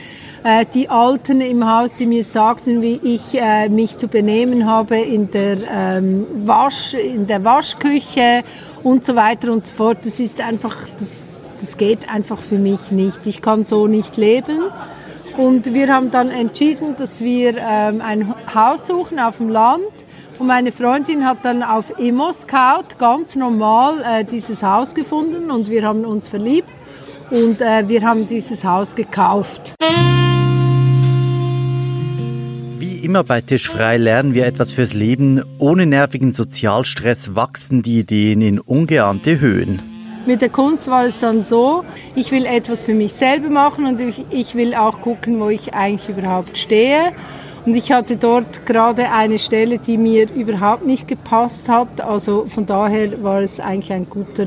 Äh, die Alten im Haus, die mir sagten, wie ich äh, mich zu benehmen habe in der ähm, Wasch, in der Waschküche und so weiter und so fort. Das ist einfach, das, das geht einfach für mich nicht. Ich kann so nicht leben. Und wir haben dann entschieden, dass wir ähm, ein Haus suchen auf dem Land. Und meine Freundin hat dann auf Immo-Scout ganz normal äh, dieses Haus gefunden und wir haben uns verliebt und äh, wir haben dieses Haus gekauft. Wie immer bei Tisch frei lernen wir etwas fürs Leben. Ohne nervigen Sozialstress wachsen die Ideen in ungeahnte Höhen. Mit der Kunst war es dann so, ich will etwas für mich selber machen und ich, ich will auch gucken, wo ich eigentlich überhaupt stehe. Und ich hatte dort gerade eine Stelle, die mir überhaupt nicht gepasst hat. Also von daher war es eigentlich ein guter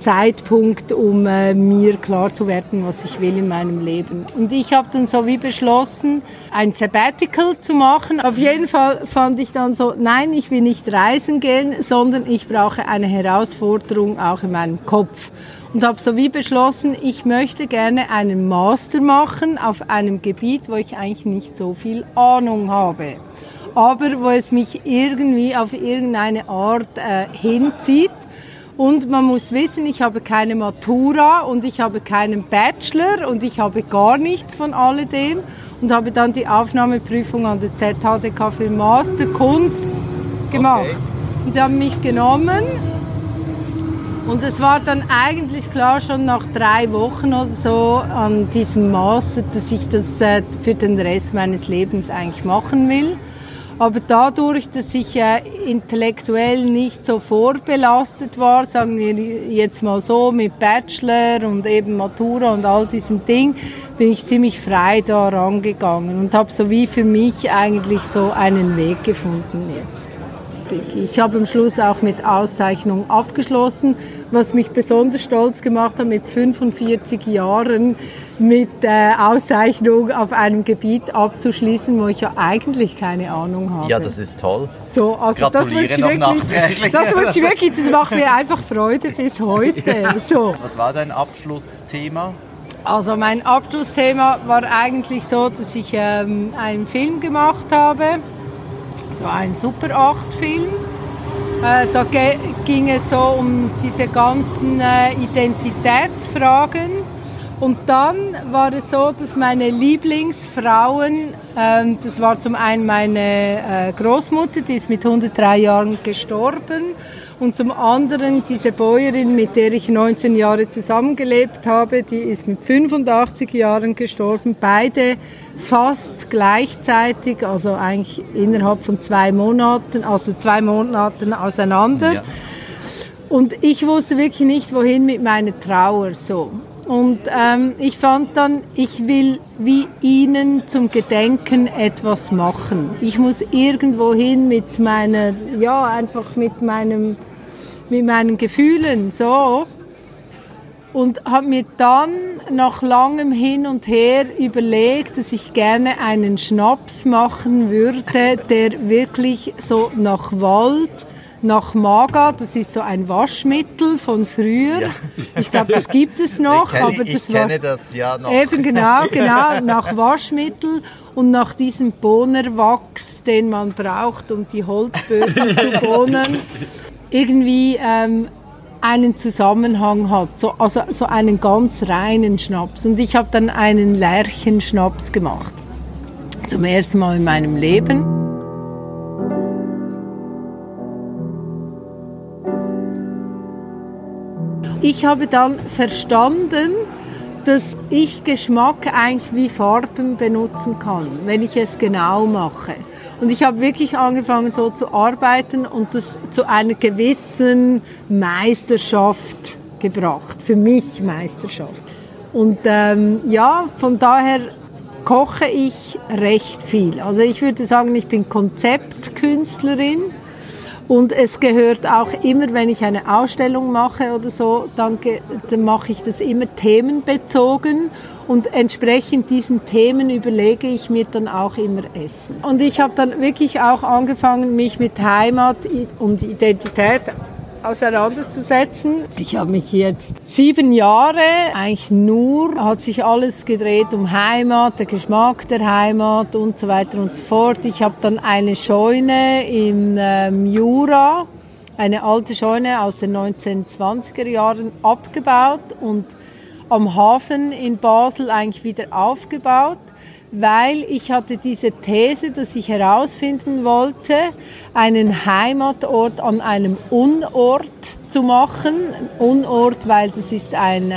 Zeitpunkt, um äh, mir klar zu werden, was ich will in meinem Leben. Und ich habe dann so wie beschlossen, ein Sabbatical zu machen. Auf jeden Fall fand ich dann so, nein, ich will nicht reisen gehen, sondern ich brauche eine Herausforderung auch in meinem Kopf. Und habe so wie beschlossen, ich möchte gerne einen Master machen auf einem Gebiet, wo ich eigentlich nicht so viel Ahnung habe. Aber wo es mich irgendwie auf irgendeine Art äh, hinzieht. Und man muss wissen, ich habe keine Matura und ich habe keinen Bachelor und ich habe gar nichts von alledem und habe dann die Aufnahmeprüfung an der ZHDK für Master Kunst gemacht. Und sie haben mich genommen und es war dann eigentlich klar schon nach drei Wochen oder so an diesem Master, dass ich das äh, für den Rest meines Lebens eigentlich machen will. Aber dadurch, dass ich äh, intellektuell nicht so vorbelastet war, sagen wir jetzt mal so, mit Bachelor und eben Matura und all diesem Ding, bin ich ziemlich frei da rangegangen und habe so wie für mich eigentlich so einen Weg gefunden jetzt. Ich habe am Schluss auch mit Auszeichnung abgeschlossen, was mich besonders stolz gemacht hat, mit 45 Jahren mit äh, Auszeichnung auf einem Gebiet abzuschließen, wo ich ja eigentlich keine Ahnung habe. Ja, das ist toll. so, also das muss, ich wirklich, [LAUGHS] das muss ich wirklich, das macht mir einfach Freude bis heute. So. Was war dein Abschlussthema? Also mein Abschlussthema war eigentlich so, dass ich ähm, einen Film gemacht habe. Es war ein Super 8-Film. Äh, da ging es so um diese ganzen äh, Identitätsfragen. Und dann war es so, dass meine Lieblingsfrauen, ähm, das war zum einen meine äh, Großmutter, die ist mit 103 Jahren gestorben, und zum anderen diese Bäuerin, mit der ich 19 Jahre zusammengelebt habe, die ist mit 85 Jahren gestorben. Beide fast gleichzeitig, also eigentlich innerhalb von zwei Monaten, also zwei Monaten auseinander. Ja. Und ich wusste wirklich nicht, wohin mit meiner Trauer so. Und ähm, ich fand dann, ich will wie ihnen zum Gedenken etwas machen. Ich muss irgendwo hin mit meiner, ja, einfach mit meinem, mit meinen Gefühlen, so. und habe mir dann nach langem Hin und Her überlegt, dass ich gerne einen Schnaps machen würde, der wirklich so nach Wald, nach Maga, das ist so ein Waschmittel von früher. Ja. Ich glaube, das gibt es noch, kenne, aber das ich war kenne das ja noch. Eben genau, [LAUGHS] genau nach Waschmittel und nach diesem Bohnerwachs, den man braucht, um die Holzböden zu bohnen. [LAUGHS] Irgendwie ähm, einen Zusammenhang hat, so, also so einen ganz reinen Schnaps. Und ich habe dann einen Lärchenschnaps gemacht. Zum ersten Mal in meinem Leben. Ich habe dann verstanden, dass ich Geschmack eigentlich wie Farben benutzen kann, wenn ich es genau mache. Und ich habe wirklich angefangen so zu arbeiten und das zu einer gewissen Meisterschaft gebracht. Für mich Meisterschaft. Und ähm, ja, von daher koche ich recht viel. Also ich würde sagen, ich bin Konzeptkünstlerin und es gehört auch immer, wenn ich eine Ausstellung mache oder so, dann, dann mache ich das immer themenbezogen und entsprechend diesen Themen überlege ich mir dann auch immer Essen. Und ich habe dann wirklich auch angefangen, mich mit Heimat und Identität auseinanderzusetzen. Ich habe mich jetzt sieben Jahre, eigentlich nur, hat sich alles gedreht um Heimat, der Geschmack der Heimat und so weiter und so fort. Ich habe dann eine Scheune im ähm, Jura, eine alte Scheune aus den 1920er Jahren abgebaut und am Hafen in Basel eigentlich wieder aufgebaut weil ich hatte diese These, dass ich herausfinden wollte, einen Heimatort an einem Unort zu machen. Unort, weil das ist ein, äh,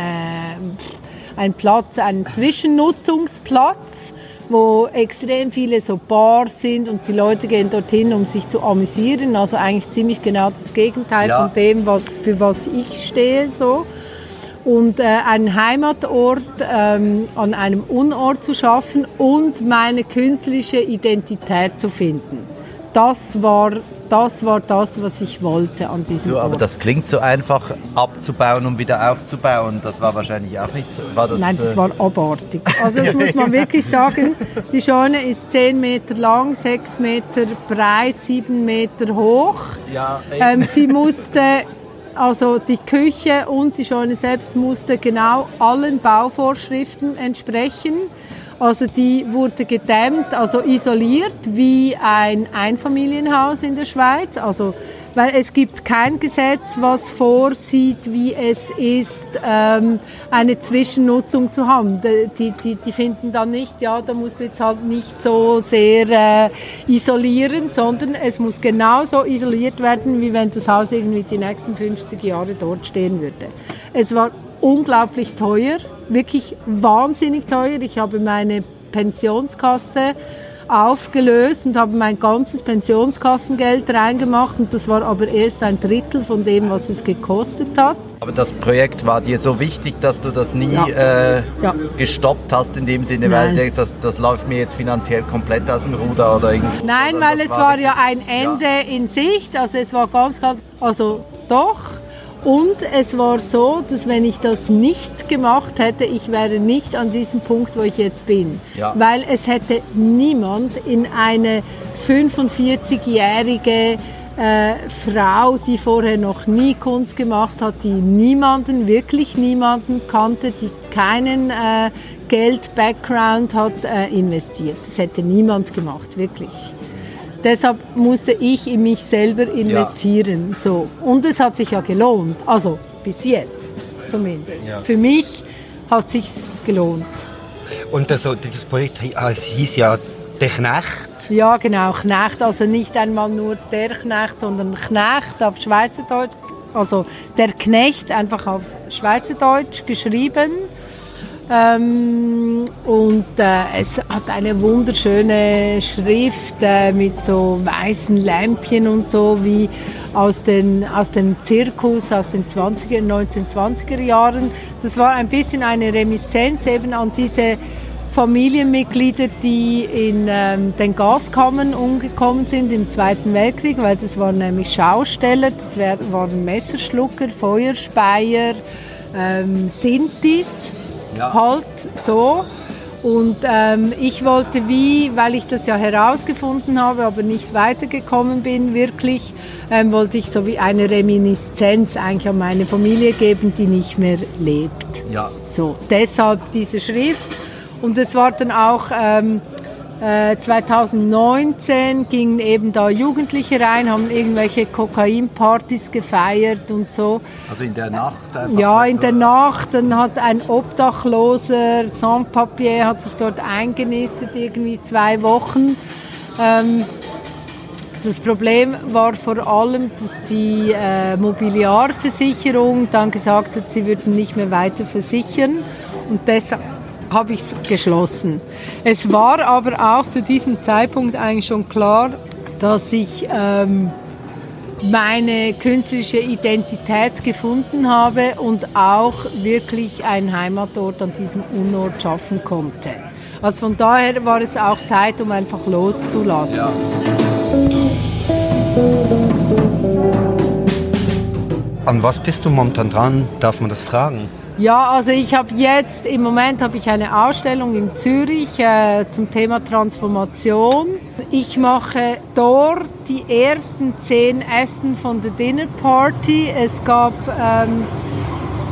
ein Platz, ein Zwischennutzungsplatz, wo extrem viele so Bars sind und die Leute gehen dorthin, um sich zu amüsieren. Also eigentlich ziemlich genau das Gegenteil ja. von dem, was, für was ich stehe. So und äh, einen Heimatort ähm, an einem Unort zu schaffen und meine künstliche Identität zu finden. Das war das, war das was ich wollte an diesem du, Ort. Aber das klingt so einfach abzubauen und wieder aufzubauen. Das war wahrscheinlich auch nicht so. War das, Nein, das äh, war abartig. Also das [LAUGHS] muss man wirklich sagen. Die Scheune ist 10 Meter lang, 6 Meter breit, 7 Meter hoch. Ja, ähm, sie musste also die Küche und die Scheune selbst musste genau allen Bauvorschriften entsprechen. Also die wurde gedämmt, also isoliert wie ein Einfamilienhaus in der Schweiz. Also weil es gibt kein Gesetz, was vorsieht, wie es ist, ähm, eine Zwischennutzung zu haben. Die, die, die finden dann nicht, ja, da musst du jetzt halt nicht so sehr äh, isolieren, sondern es muss genauso isoliert werden, wie wenn das Haus irgendwie die nächsten 50 Jahre dort stehen würde. Es war unglaublich teuer, wirklich wahnsinnig teuer. Ich habe meine Pensionskasse aufgelöst und habe mein ganzes Pensionskassengeld reingemacht und das war aber erst ein Drittel von dem, was es gekostet hat. Aber das Projekt war dir so wichtig, dass du das nie ja. Äh, ja. gestoppt hast in dem Sinne, Nein. weil du denkst, das, das läuft mir jetzt finanziell komplett aus dem Ruder oder irgendwie. Nein, oder weil es war, war ja ein Ende ja. in Sicht, also es war ganz, ganz, also doch, und es war so, dass wenn ich das nicht gemacht hätte, ich wäre nicht an diesem Punkt, wo ich jetzt bin. Ja. Weil es hätte niemand in eine 45-jährige äh, Frau, die vorher noch nie Kunst gemacht hat, die niemanden, wirklich niemanden kannte, die keinen äh, Geld-Background hat, äh, investiert. Das hätte niemand gemacht, wirklich. Deshalb musste ich in mich selber investieren. Ja. So. Und es hat sich ja gelohnt. Also bis jetzt zumindest. Ja. Für mich hat sich gelohnt. Und also, dieses Projekt hieß ja Der Knecht. Ja, genau, Knecht. Also nicht einmal nur der Knecht, sondern Knecht auf Schweizerdeutsch. Also der Knecht einfach auf Schweizerdeutsch geschrieben. Ähm, und äh, es hat eine wunderschöne Schrift äh, mit so weißen Lämpchen und so wie aus, den, aus dem Zirkus aus den 20er, 1920er Jahren. Das war ein bisschen eine Reminiszenz eben an diese Familienmitglieder, die in ähm, den Gaskammern umgekommen sind im Zweiten Weltkrieg, weil das waren nämlich Schausteller, das waren Messerschlucker, Feuerspeier, ähm, Sintis, Ja. halt so. Und ähm, ich wollte wie, weil ich das ja herausgefunden habe, aber nicht weitergekommen bin, wirklich, ähm, wollte ich so wie eine Reminiszenz eigentlich an meine Familie geben, die nicht mehr lebt. Ja. So, deshalb diese Schrift. Und es war dann auch ähm, äh, 2019 gingen eben da Jugendliche rein, haben irgendwelche Kokainpartys gefeiert und so. Also in der Nacht einfach. Ja, in der Nacht, dann hat ein Obdachloser, Sans-Papier, hat sich dort eingenistet, irgendwie zwei Wochen. Ähm, das Problem war vor allem, dass die äh, Mobiliarversicherung dann gesagt hat, sie würden nicht mehr weiter versichern und deshalb habe ich es geschlossen. Es war aber auch zu diesem Zeitpunkt eigentlich schon klar, dass ich ähm, meine künstlerische Identität gefunden habe und auch wirklich einen Heimatort an diesem Unort schaffen konnte. Also von daher war es auch Zeit, um einfach loszulassen. Ja. An was bist du momentan dran? Darf man das fragen? Ja, also ich habe jetzt, im Moment habe ich eine Ausstellung in Zürich äh, zum Thema Transformation. Ich mache dort die ersten zehn Essen von der Dinner Party. Es gab ähm,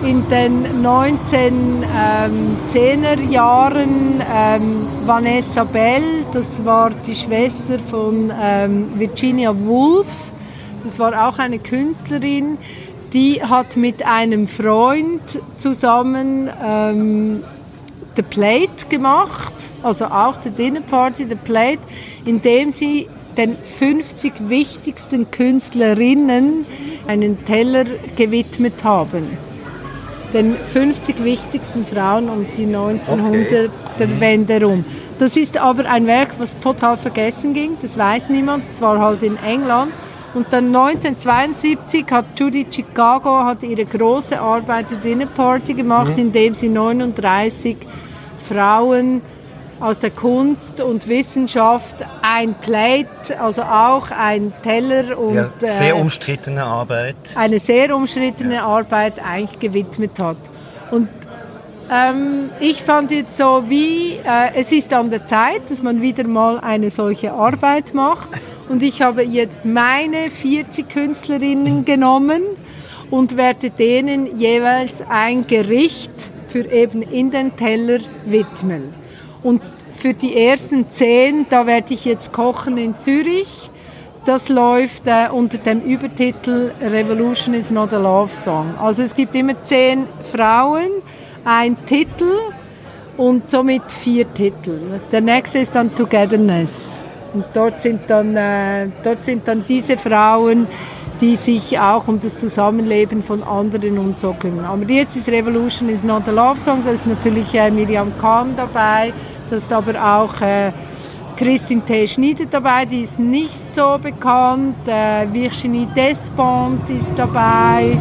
in den 1910er Jahren ähm, Vanessa Bell, das war die Schwester von ähm, Virginia Woolf. Das war auch eine Künstlerin, die hat mit einem Freund zusammen ähm, The Plate gemacht, also auch die Dinner Party The Plate, indem sie den 50 wichtigsten Künstlerinnen einen Teller gewidmet haben. Den 50 wichtigsten Frauen um die 1900er Wende rum. Das ist aber ein Werk, was total vergessen ging, das weiß niemand, das war halt in England. Und dann 1972 hat Judy Chicago hat ihre große Arbeit der Dinner Party gemacht, indem sie 39 Frauen aus der Kunst und Wissenschaft ein Plate, also auch ein Teller und Ja, sehr äh, umstrittene Arbeit. eine sehr umstrittene Arbeit eigentlich gewidmet hat. Und ähm, ich fand jetzt so, wie äh, es ist an der Zeit, dass man wieder mal eine solche Arbeit macht. Und ich habe jetzt meine 40 Künstlerinnen genommen und werde denen jeweils ein Gericht für eben in den Teller widmen. Und für die ersten zehn, da werde ich jetzt kochen in Zürich. Das läuft äh, unter dem Übertitel Revolution is not a love song. Also es gibt immer zehn Frauen, ein Titel und somit vier Titel. Der nächste ist dann Togetherness. Und dort sind dann, äh, dort sind dann diese Frauen, die sich auch um das Zusammenleben von anderen und so kümmern. Aber jetzt ist Revolution is not a love song, da ist natürlich äh, Miriam Kahn dabei, da ist aber auch äh, Christine T. Schneider dabei, die ist nicht so bekannt, äh, Virginie Despont ist dabei,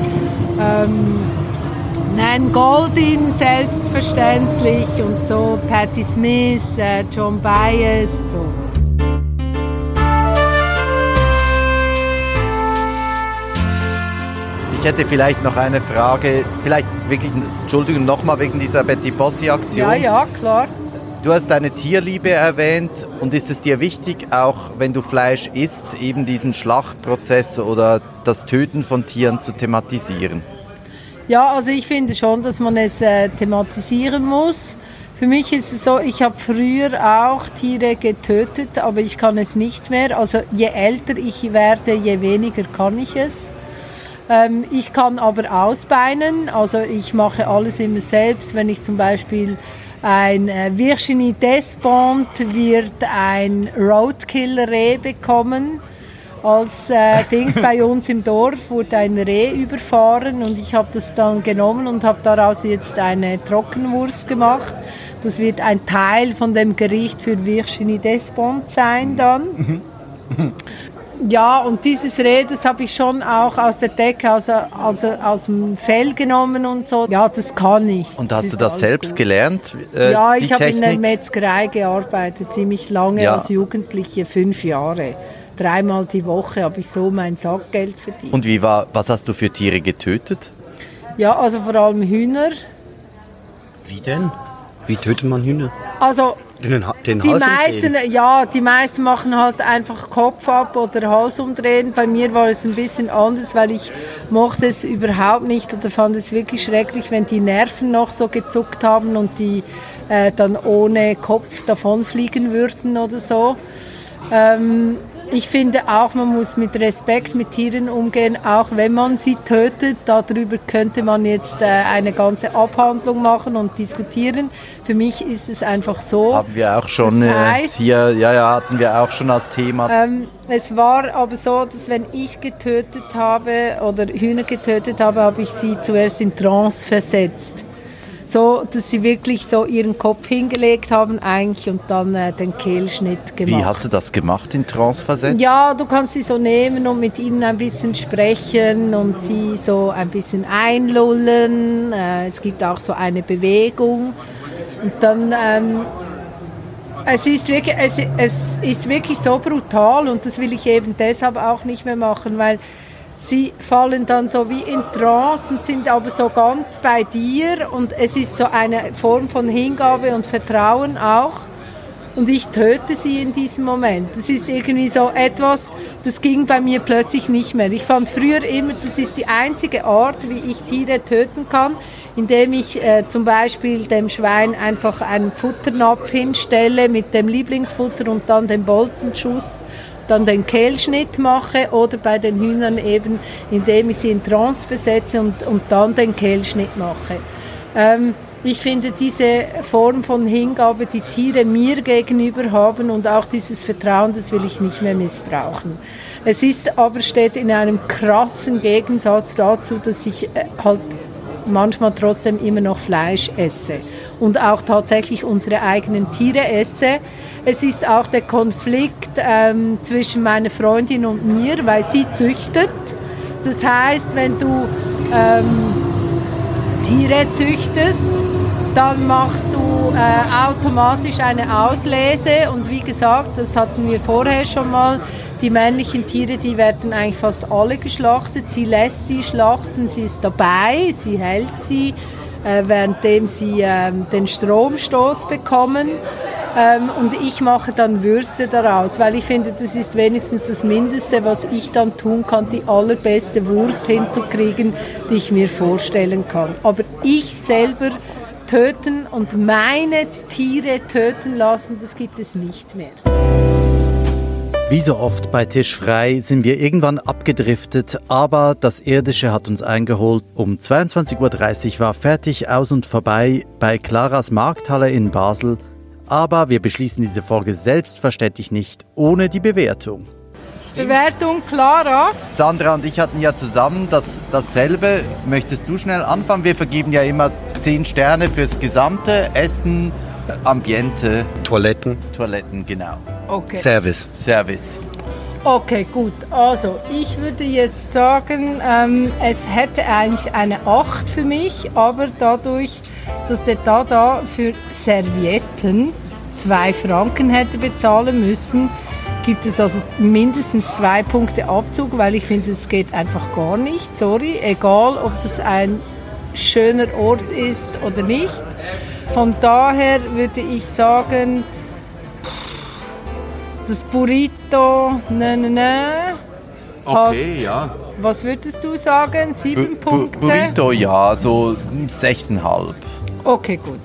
ähm, Nan Goldin selbstverständlich und so, Patti Smith, äh, John Baez, so. Ich hätte vielleicht noch eine Frage, vielleicht wirklich, Entschuldigung, nochmal wegen dieser Betty Bossi-Aktion. Ja, ja, klar. Du hast deine Tierliebe erwähnt und ist es dir wichtig, auch wenn du Fleisch isst, eben diesen Schlachtprozess oder das Töten von Tieren zu thematisieren? Ja, also ich finde schon, dass man es äh, thematisieren muss. Für mich ist es so, ich habe früher auch Tiere getötet, aber ich kann es nicht mehr. Also je älter ich werde, je weniger kann ich es. Ähm, ich kann aber ausbeinen, also ich mache alles immer selbst. Wenn ich zum Beispiel ein äh, Virginie Despont wird ein Roadkill-Reh bekommen. Als äh, [LAUGHS] Dings bei uns im Dorf wurde ein Reh überfahren und ich habe das dann genommen und habe daraus jetzt eine Trockenwurst gemacht. Das wird ein Teil von dem Gericht für Virginie Despont sein dann. [LAUGHS] Ja, und dieses Reh, das habe ich schon auch aus der Decke, also, also aus dem Fell genommen und so. Ja, das kann ich. Und hast du das selbst gut. gelernt? äh, Ja, ich habe in der? Metzgerei gearbeitet, ziemlich lange Ja. als Jugendliche, fünf Jahre. Dreimal die Woche habe ich so mein Sackgeld verdient. Und wie war, was hast du für Tiere getötet? Ja, also vor allem Hühner. Wie denn? Wie tötet man Hühner? Also Den, den die Hals meisten, umdrehen? ja, die meisten machen halt einfach Kopf ab oder Hals umdrehen. Bei mir war es ein bisschen anders, weil ich mochte es überhaupt nicht oder fand es wirklich schrecklich, wenn die Nerven noch so gezuckt haben und die äh, dann ohne Kopf davonfliegen würden oder so. Ähm, ich finde auch, man muss mit Respekt mit Tieren umgehen, auch wenn man sie tötet. Darüber könnte man jetzt äh, eine ganze Abhandlung machen und diskutieren. Für mich ist es einfach so. Haben wir auch schon Das äh, heißt- hier, ja, ja, hatten wir auch schon als Thema. Ähm, es war aber so, dass wenn ich getötet habe oder Hühner getötet habe, habe ich sie zuerst in Trance versetzt. So, dass sie wirklich so ihren Kopf hingelegt haben eigentlich und dann äh, den Kehlschnitt gemacht. Wie hast du das gemacht, in Trance versetzt? Ja, du kannst sie so nehmen und mit ihnen ein bisschen sprechen und sie so ein bisschen einlullen. Äh, es gibt auch so eine Bewegung. Und dann, ähm, es, ist wirklich, es, es ist wirklich so brutal und das will ich eben deshalb auch nicht mehr machen, weil sie fallen dann so wie in Trance und sind aber so ganz bei dir und es ist so eine Form von Hingabe und Vertrauen auch. Und ich töte sie in diesem Moment. Das ist irgendwie so etwas, das ging bei mir plötzlich nicht mehr. Ich fand früher immer, das ist die einzige Art, wie ich Tiere töten kann, indem ich äh, zum Beispiel dem Schwein einfach einen Futternapf hinstelle mit dem Lieblingsfutter und dann den Bolzenschuss, dann den Kehlschnitt mache oder bei den Hühnern eben, indem ich sie in Trance versetze und, und dann den Kehlschnitt mache. Ähm, ich finde diese Form von Hingabe, die Tiere mir gegenüber haben und auch dieses Vertrauen, das will ich nicht mehr missbrauchen. Es ist aber steht in einem krassen Gegensatz dazu, dass ich äh, halt manchmal trotzdem immer noch Fleisch esse und auch tatsächlich unsere eigenen Tiere esse. Es ist auch der Konflikt ähm, zwischen meiner Freundin und mir, weil sie züchtet. Das heißt, wenn du ähm, Tiere züchtest, dann machst du äh, automatisch eine Auslese und wie gesagt, das hatten wir vorher schon mal, die männlichen Tiere, die werden eigentlich fast alle geschlachtet. Sie lässt die schlachten, sie ist dabei, sie hält sie, äh, währenddem sie ähm, den Stromstoß bekommen. Ähm, und ich mache dann Würste daraus, weil ich finde, das ist wenigstens das Mindeste, was ich dann tun kann, die allerbeste Wurst hinzukriegen, die ich mir vorstellen kann. Aber ich selber töten und meine Tiere töten lassen, das gibt es nicht mehr. Wie so oft bei Tisch frei sind wir irgendwann abgedriftet, aber das Irdische hat uns eingeholt. Um 22.30 Uhr war fertig aus und vorbei bei Claras Markthalle in Basel. Aber wir beschließen diese Folge selbstverständlich nicht ohne die Bewertung. Bewertung Clara. Sandra und ich hatten ja zusammen das, dasselbe. Möchtest du schnell anfangen? Wir vergeben ja immer 10 Sterne fürs gesamte Essen, Ambiente, Toiletten, Toiletten, genau. Okay. Service. Service. Okay, gut. Also, ich würde jetzt sagen, ähm, es hätte eigentlich eine 8 für mich, aber dadurch, dass der Dada für Servietten 2 Franken hätte bezahlen müssen, gibt es also mindestens zwei Punkte Abzug, weil ich finde, es geht einfach gar nicht. Sorry, egal ob das ein schöner Ort ist oder nicht. Von daher würde ich sagen, das Burrito, ne, ne, ne. Okay, ja. Was würdest du sagen? Sieben Bu- Punkte? Burrito, ja, so 6,5. Okay, gut.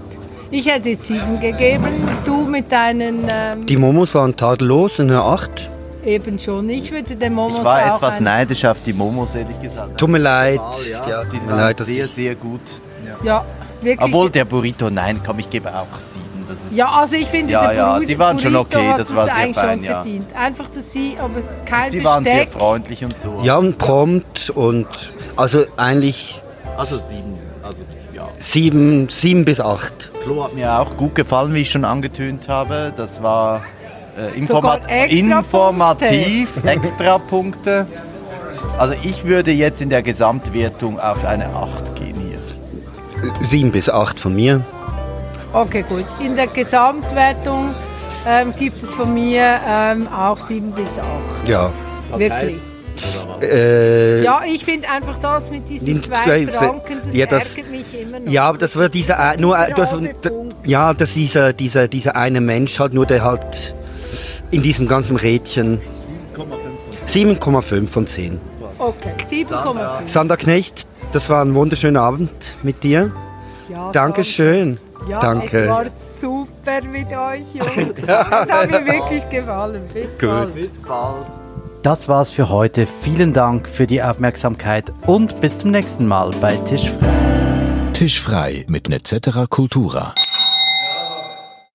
Ich hätte jetzt sieben gegeben. Du mit deinen ähm, Die Momos waren tadellos, eine 8. eben schon. Ich würde den Momos Ich war auch etwas neidisch auf die Momos, ehrlich gesagt. Tut mir leid. Ja, Ja, die tut mir waren leid, sehr, sehr gut. Ja, wirklich. Obwohl der Burrito, nein, komm, ich gebe auch sieben. Das ist ja, also ich finde, Ja, der ja, Burrito, die waren schon okay, das war sehr eigentlich fein, schon ja. verdient. Einfach, dass sie aber kein Sie waren sehr Besteck... freundlich und so. Ja, und prompt und also eigentlich Also sieben. 7, 7 bis 8. Klo hat mir auch gut gefallen, wie ich schon angetönt habe. Das war äh, informat extra informativ, extra Punkte. Also ich würde jetzt in der Gesamtwertung auf eine 8 gehen hier. 7 bis 8 von mir. Okay, gut. In der Gesamtwertung ähm, gibt es von mir ähm, auch sieben bis acht. Ja. Wirklich. Äh, Ja, ich finde einfach das mit diesen Die zwei zwei- Franken, das, ja, das- ärgert mich immer noch. ja, aber das war dieser ein- nur Der das, ja, das ist dieser dieser dieser eine Mensch halt nur der halt in diesem ganzen Rädchen 7,5 von 10. Okay, 7,5. Sander Knecht, das war ein wunderschöner Abend mit dir. Ja, Dankeschön. Ja, Danke. es war super mit euch, Jungs. [LAUGHS] Es hat mir wirklich gefallen. Bis bald. Das war's für heute. Vielen Dank für die Aufmerksamkeit und bis zum nächsten Mal bei Tischfrei. Tischfrei mit Netzetera Cultura.